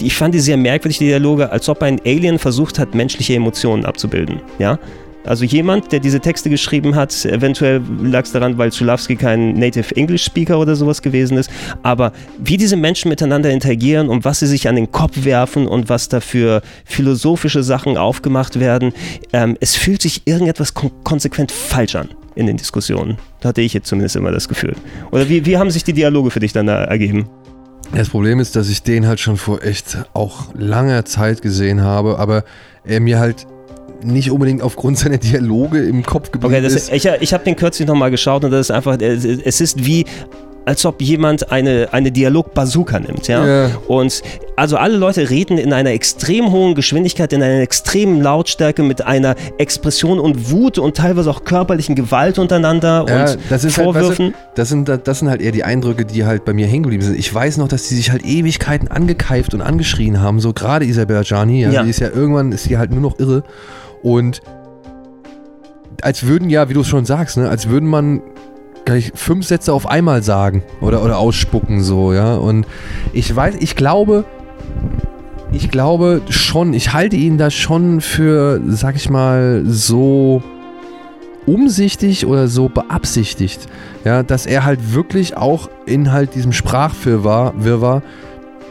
ich fand die sehr merkwürdig, die Dialoge, als ob ein Alien versucht hat, menschliche Emotionen abzubilden. Ja? Also jemand, der diese Texte geschrieben hat, eventuell lag es daran, weil Zulawski kein Native English Speaker oder sowas gewesen ist, aber wie diese Menschen miteinander interagieren und was sie sich an den Kopf werfen und was da für philosophische Sachen aufgemacht werden, ähm, es fühlt sich irgendetwas kon konsequent falsch an in den Diskussionen. Da hatte ich jetzt zumindest immer das Gefühl. Oder wie, wie haben sich die Dialoge für dich dann da ergeben? Das Problem ist, dass ich den halt schon vor echt auch langer Zeit gesehen habe, aber er mir halt nicht unbedingt aufgrund seiner Dialoge im Kopf geblieben Okay, das, ist. ich, ich habe den kürzlich nochmal geschaut und das ist einfach, es ist wie, als ob jemand eine, eine Dialog-Bazooka nimmt, ja? Ja. Und also alle Leute reden in einer extrem hohen Geschwindigkeit, in einer extremen Lautstärke, mit einer Expression und Wut und teilweise auch körperlichen Gewalt untereinander Ja, und das ist halt, Vorwürfen. weißt du, das, sind, das sind halt eher die Eindrücke, die halt bei mir hängen geblieben sind. Ich weiß noch, dass die sich halt Ewigkeiten angekeift und angeschrien haben, so gerade Isabella Gianni, ja, Ja. die ist ja irgendwann, ist sie halt nur noch irre und als würden ja, wie du es schon sagst, ne, als würden man gleich fünf Sätze auf einmal sagen oder, oder ausspucken so, ja. Und ich weiß, ich glaube, ich glaube schon, ich halte ihn da schon für, sag ich mal, so umsichtig oder so beabsichtigt, ja, dass er halt wirklich auch in halt diesem Sprachwirrwarr Wirrwarr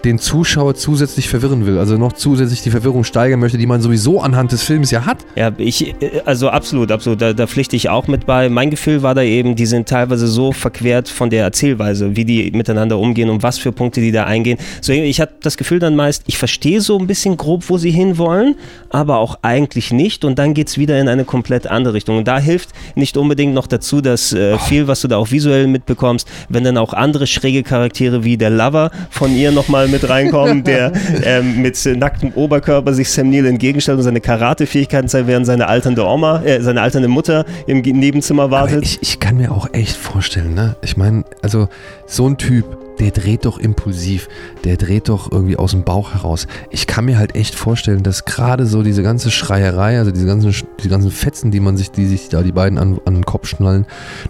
den Zuschauer zusätzlich verwirren will, also noch zusätzlich die Verwirrung steigern möchte, die man sowieso anhand des Films ja hat. Ja, ich, also absolut, absolut, da, da pflichte ich auch mit bei. Mein Gefühl war da eben, die sind teilweise so verquert von der Erzählweise, wie die miteinander umgehen und was für Punkte die da eingehen. So, ich hatte das Gefühl dann meist, ich verstehe so ein bisschen grob, wo sie hinwollen, aber auch eigentlich nicht und dann geht es wieder in eine komplett andere Richtung. Und da hilft nicht unbedingt noch dazu, dass äh, viel, was du da auch visuell mitbekommst, wenn dann auch andere schräge Charaktere wie der Lover von ihr nochmal mit reinkommen, der ähm, mit nacktem Oberkörper sich Sam Neill entgegenstellt und seine Karate-Fähigkeiten zeigt, während seine alternde Oma, äh, seine alternde Mutter im Nebenzimmer wartet. Ich, ich, kann mir auch echt vorstellen, ne? Ich meine, also so ein Typ, der dreht doch impulsiv, der dreht doch irgendwie aus dem Bauch heraus. Ich kann mir halt echt vorstellen, dass gerade so diese ganze Schreierei, also diese ganzen, die ganzen Fetzen, die man sich, die sich da die beiden an, an den Kopf schnallen,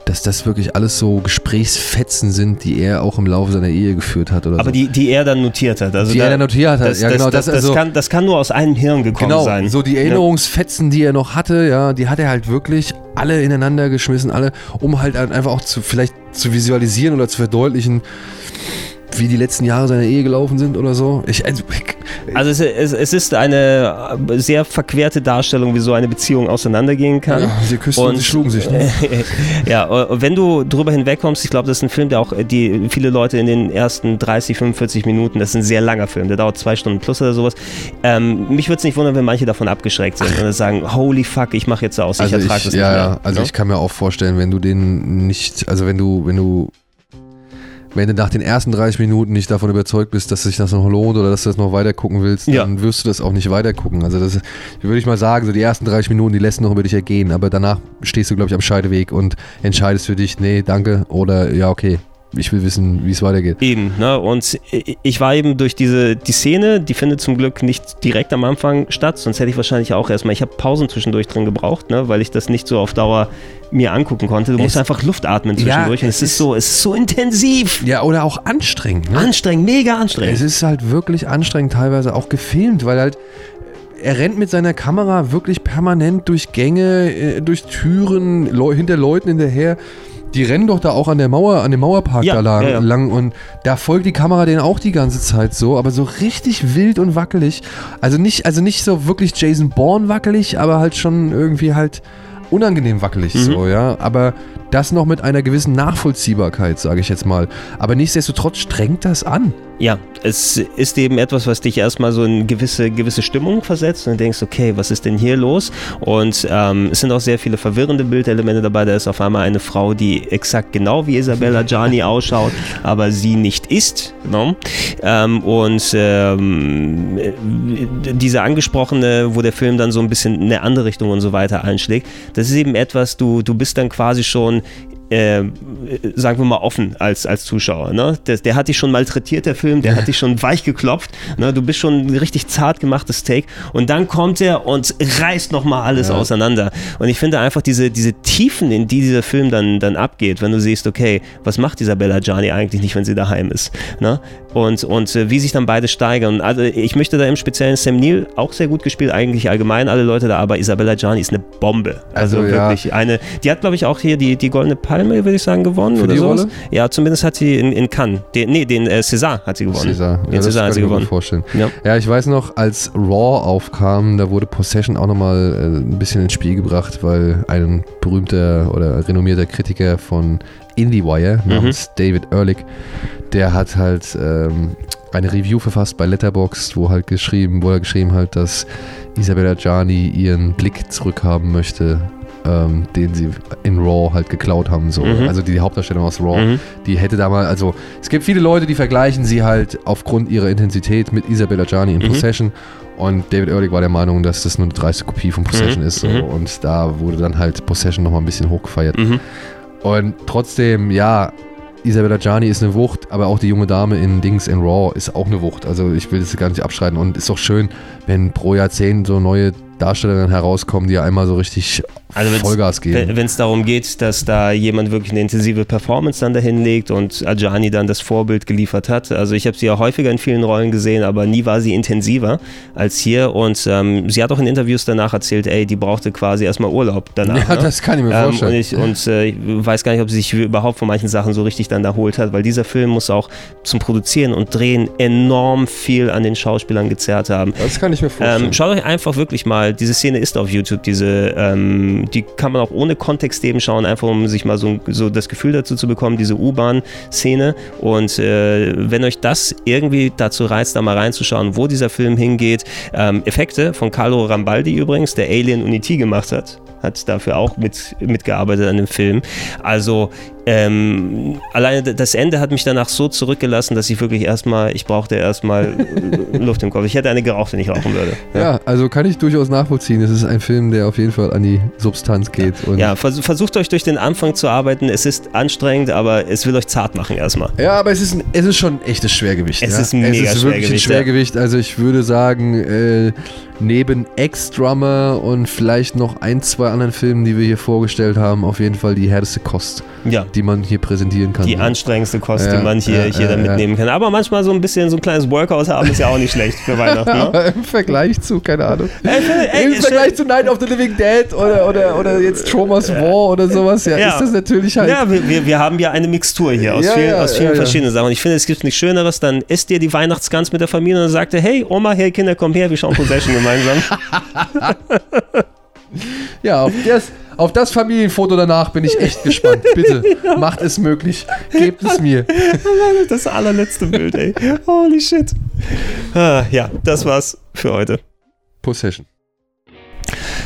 dass das wirklich alles so Gesprächsfetzen sind, die er auch im Laufe seiner Ehe geführt hat oder Aber so. die, die er dann notiert hat. Also die da, er dann notiert hat, das, ja genau. Das, das, also, das, kann, das kann nur aus einem Hirn gekommen genau, sein. so die Erinnerungsfetzen, die er noch hatte, ja, die hat er halt wirklich alle ineinander geschmissen, alle, um halt einfach auch zu, vielleicht zu visualisieren oder zu verdeutlichen, wie die letzten Jahre seiner Ehe gelaufen sind oder so. Ich, also, also es, es, es, ist eine sehr verquerte Darstellung, wie so eine Beziehung auseinandergehen kann. Ja, sie küssten und, und sie schlugen sich. Ne? ja, wenn du drüber hinwegkommst, ich glaube, das ist ein Film, der auch die viele Leute in den ersten 30, 45 Minuten, das ist ein sehr langer Film, der dauert zwei Stunden plus oder sowas. Ähm, mich würde es nicht wundern, wenn manche davon abgeschreckt sind Ach. und sagen, holy fuck, ich mache jetzt aus, ich also ertrage das ja, nicht mehr. Ja, also ich kann mir auch vorstellen, wenn du den nicht, also wenn du, wenn du wenn du nach den ersten 30 Minuten nicht davon überzeugt bist, dass sich das noch lohnt oder dass du das noch weiter gucken willst, ja. dann wirst du das auch nicht weiter gucken. Also das würde ich mal sagen, so die ersten 30 Minuten, die lässt noch über dich ergehen, aber danach stehst du, glaube ich, am Scheideweg und entscheidest für dich, nee, danke oder ja, okay, ich will wissen, wie es weitergeht. Eben, ne? Und ich war eben durch diese, die Szene, die findet zum Glück nicht direkt am Anfang statt, sonst hätte ich wahrscheinlich auch erstmal, ich habe Pausen zwischendurch drin gebraucht, ne? weil ich das nicht so auf Dauer mir angucken konnte. Du es, musst einfach Luft atmen zwischendurch ja, und es, ist so, es ist so intensiv. Ja, oder auch anstrengend. Ne? Anstrengend, mega anstrengend. Es ist halt wirklich anstrengend, teilweise auch gefilmt, weil halt er rennt mit seiner Kamera wirklich permanent durch Gänge, äh, durch Türen, hinter Leuten hinterher die rennen doch da auch an der Mauer, an dem Mauerpark ja, da lang, ja, ja. lang, und da folgt die Kamera denen auch die ganze Zeit so, aber so richtig wild und wackelig. Also nicht, also nicht so wirklich Jason Bourne wackelig, aber halt schon irgendwie halt unangenehm wackelig mhm. so, ja. Aber das noch mit einer gewissen Nachvollziehbarkeit, sage ich jetzt mal. Aber nichtsdestotrotz strengt das an. Ja, es ist eben etwas, was dich erstmal so in gewisse, gewisse Stimmung versetzt und du denkst, okay, was ist denn hier los? Und ähm, es sind auch sehr viele verwirrende Bildelemente dabei. Da ist auf einmal eine Frau, die exakt genau wie Isabella Gianni ausschaut, aber sie nicht ist. No? Ähm, und ähm, diese angesprochene, wo der Film dann so ein bisschen in eine andere Richtung und so weiter einschlägt, das ist eben etwas, du, du bist dann quasi schon äh, sagen wir mal, offen als, als Zuschauer. Ne? Der, der, hat dich schon malträtiert, der Film, der hat dich schon weich geklopft. Ne? Du bist schon ein richtig zart gemachtes Take. Und dann kommt er und reißt nochmal alles ja. auseinander. Und ich finde einfach diese, diese Tiefen, in die dieser Film dann, dann abgeht, wenn du siehst, okay, was macht Isabella Gianni eigentlich nicht, wenn sie daheim ist? Ne? Und, und äh, wie sich dann beide steigern. Also ich möchte da im Speziellen Sam Neill auch sehr gut gespielt, eigentlich allgemein alle Leute da, aber Isabella Gianni ist eine Bombe. Also, also wirklich ja. eine, die hat, glaube ich, auch hier die, die Goldene Palme würde ich sagen, gewonnen. Für oder die sowas. Rolle? Ja, zumindest hat sie in, in Cannes, den, nee, den äh, César hat sie gewonnen. César, den ja, César hat sie gewonnen. Vorstellen. Ja. ja, ich weiß noch, als Raw aufkam, da wurde Possession auch nochmal äh, ein bisschen ins Spiel gebracht, weil ein berühmter oder renommierter Kritiker von IndieWire mhm. namens David Ehrlich, der hat halt ähm, eine Review verfasst bei Letterboxd, wo halt geschrieben, wo er geschrieben hat, dass Isabella Gianni ihren Blick zurückhaben möchte ähm, den sie in Raw halt geklaut haben. So. Mhm. Also die, Hauptdarstellung aus Raw, mhm. die hätte da mal, also es gibt viele Leute, die vergleichen sie halt aufgrund ihrer Intensität mit Isabella Gianni in mhm. Possession. Und David Ehrlich war der Meinung, dass das nur eine dreiste Kopie von Possession mhm. ist. So. Mhm. Und da wurde dann halt Possession nochmal ein bisschen hochgefeiert. Mhm. Und trotzdem, ja, Isabella Gianni ist eine Wucht, aber auch die junge Dame in Dings in Raw ist auch eine Wucht. Also ich will das gar nicht abschreiten. Und ist doch schön, wenn pro Jahrzehnt so neue Darstellerinnen herauskommen, die ja einmal so richtig Also wenn's- Vollgas geben. Wenn es darum geht, dass da jemand wirklich eine intensive Performance dann dahin legt und Ajani dann das Vorbild geliefert hat. Also ich habe sie ja häufiger in vielen Rollen gesehen, aber nie war sie intensiver als hier. Und ähm, sie hat auch in Interviews danach erzählt, ey, die brauchte quasi erstmal Urlaub danach. Ja, ne? das kann ich mir Ähm, und vorstellen. ich, und äh, ich weiß gar nicht, ob sie sich überhaupt von manchen Sachen so richtig dann erholt hat, weil dieser Film muss auch zum Produzieren und Drehen enorm viel an den Schauspielern gezerrt haben. das kann ich mir Ähm, schaut euch einfach wirklich mal, diese Szene ist auf YouTube, diese, die kann man auch ohne Kontext eben schauen, einfach um sich mal so, so das Gefühl dazu zu bekommen, diese U-Bahn-Szene. Und äh, wenn euch das irgendwie dazu reizt, da mal reinzuschauen, wo dieser Film hingeht, ähm, Effekte von Carlo Rambaldi übrigens, der Alien und E.T. gemacht hat, hat dafür auch mit, mitgearbeitet an dem Film. Also ähm, alleine das Ende hat mich danach so zurückgelassen, dass ich wirklich erstmal, ich brauchte erstmal äh, Luft im Kopf. Ich hätte eine geraucht, wenn ich rauchen würde. Ja, also kann ich durchaus nachvollziehen. Es ist ein Film, der auf jeden Fall an die Substanz geht. Und Ja, vers versucht euch durch den Anfang zu arbeiten. Es ist anstrengend, aber es will euch zart machen erstmal. Ja, aber es ist, ein, es ist schon ein echtes Schwergewicht. Es ja? ist ein mega Es ist wirklich ein Schwergewicht, ja. Also ich würde sagen, äh, neben Ex-Drummer und vielleicht noch ein, zwei anderen Filmen, die wir hier vorgestellt haben, auf jeden Fall die härteste Kost, Ja. die man hier präsentieren kann. Die anstrengendste Kost, Ja, die man hier, ja, hier ja, dann ja. mitnehmen kann. Aber manchmal so ein bisschen so ein kleines Workout haben ist ja auch nicht schlecht für Weihnachten. Ne? Aber im Vergleich zu, keine Ahnung. Ey, ey, Im stell- Vergleich zu Night of the Living Dead oder, oder, oder jetzt Traumas War oder sowas, ja, Ja. ist das natürlich halt. Ja, wir, wir, wir haben ja eine Mixtur hier aus Ja, vielen, ja, aus vielen ja, ja. verschiedenen Sachen. Und ich finde, es gibt nichts Schöneres. Dann isst ihr die Weihnachtsgans mit der Familie und dann sagt ihr, hey, Oma, hey, Kinder, komm her, wir schauen Possession gemeinsam. Ja, auf das, auf das Familienfoto danach bin ich echt gespannt. Bitte, macht es möglich. Gebt es mir. Das allerletzte Bild, ey. Holy shit. Ah, ja, das war's für heute. Possession.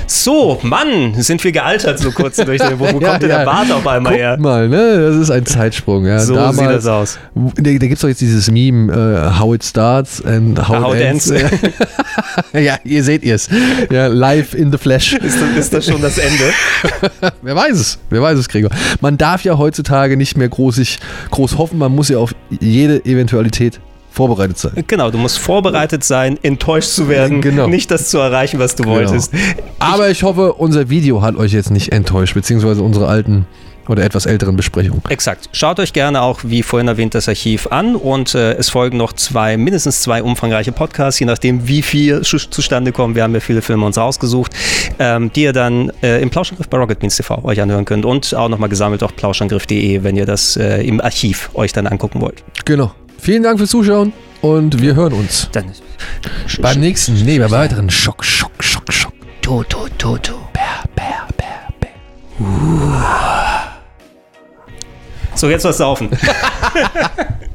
So, Mann, sind wir gealtert so kurz durch den. Wo, wo Ja, kommt denn ja. der Bart auf einmal Guckt her? mal, ne? Das ist ein Zeitsprung. Ja. So Damals, sieht das aus. Da, da gibt es doch jetzt dieses Meme, äh, how it starts and how, How it ends. ends. ja, ihr seht es. Ja, live in the flesh. Ist das, ist das schon das Ende? Wer weiß es? Wer weiß es, Gregor? Man darf ja heutzutage nicht mehr groß, sich, groß hoffen. Man muss ja auf jede Eventualität vorbereitet sein. Genau, du musst vorbereitet sein, enttäuscht zu werden, Genau. nicht das zu erreichen, was du wolltest. Aber ich hoffe, unser Video hat euch jetzt nicht enttäuscht, beziehungsweise unsere alten oder etwas älteren Besprechungen. Exakt. Schaut euch gerne auch, wie vorhin erwähnt, das Archiv an und äh, es folgen noch zwei, mindestens zwei umfangreiche Podcasts, je nachdem, wie viel zustande kommen. Wir haben ja viele Filme uns rausgesucht, ähm, die ihr dann äh, im Plauschangriff bei Rocket Beans TV euch anhören könnt und auch nochmal gesammelt auf plauschangriff.de, wenn ihr das äh, im Archiv euch dann angucken wollt. Genau. Vielen Dank fürs Zuschauen und wir hören uns Dann beim nächsten, nee, bei weiteren Schock, Schock, Schock, Schock. Tu, tu, tu, tu. Bär, bär, bär, bär. So, jetzt was saufen.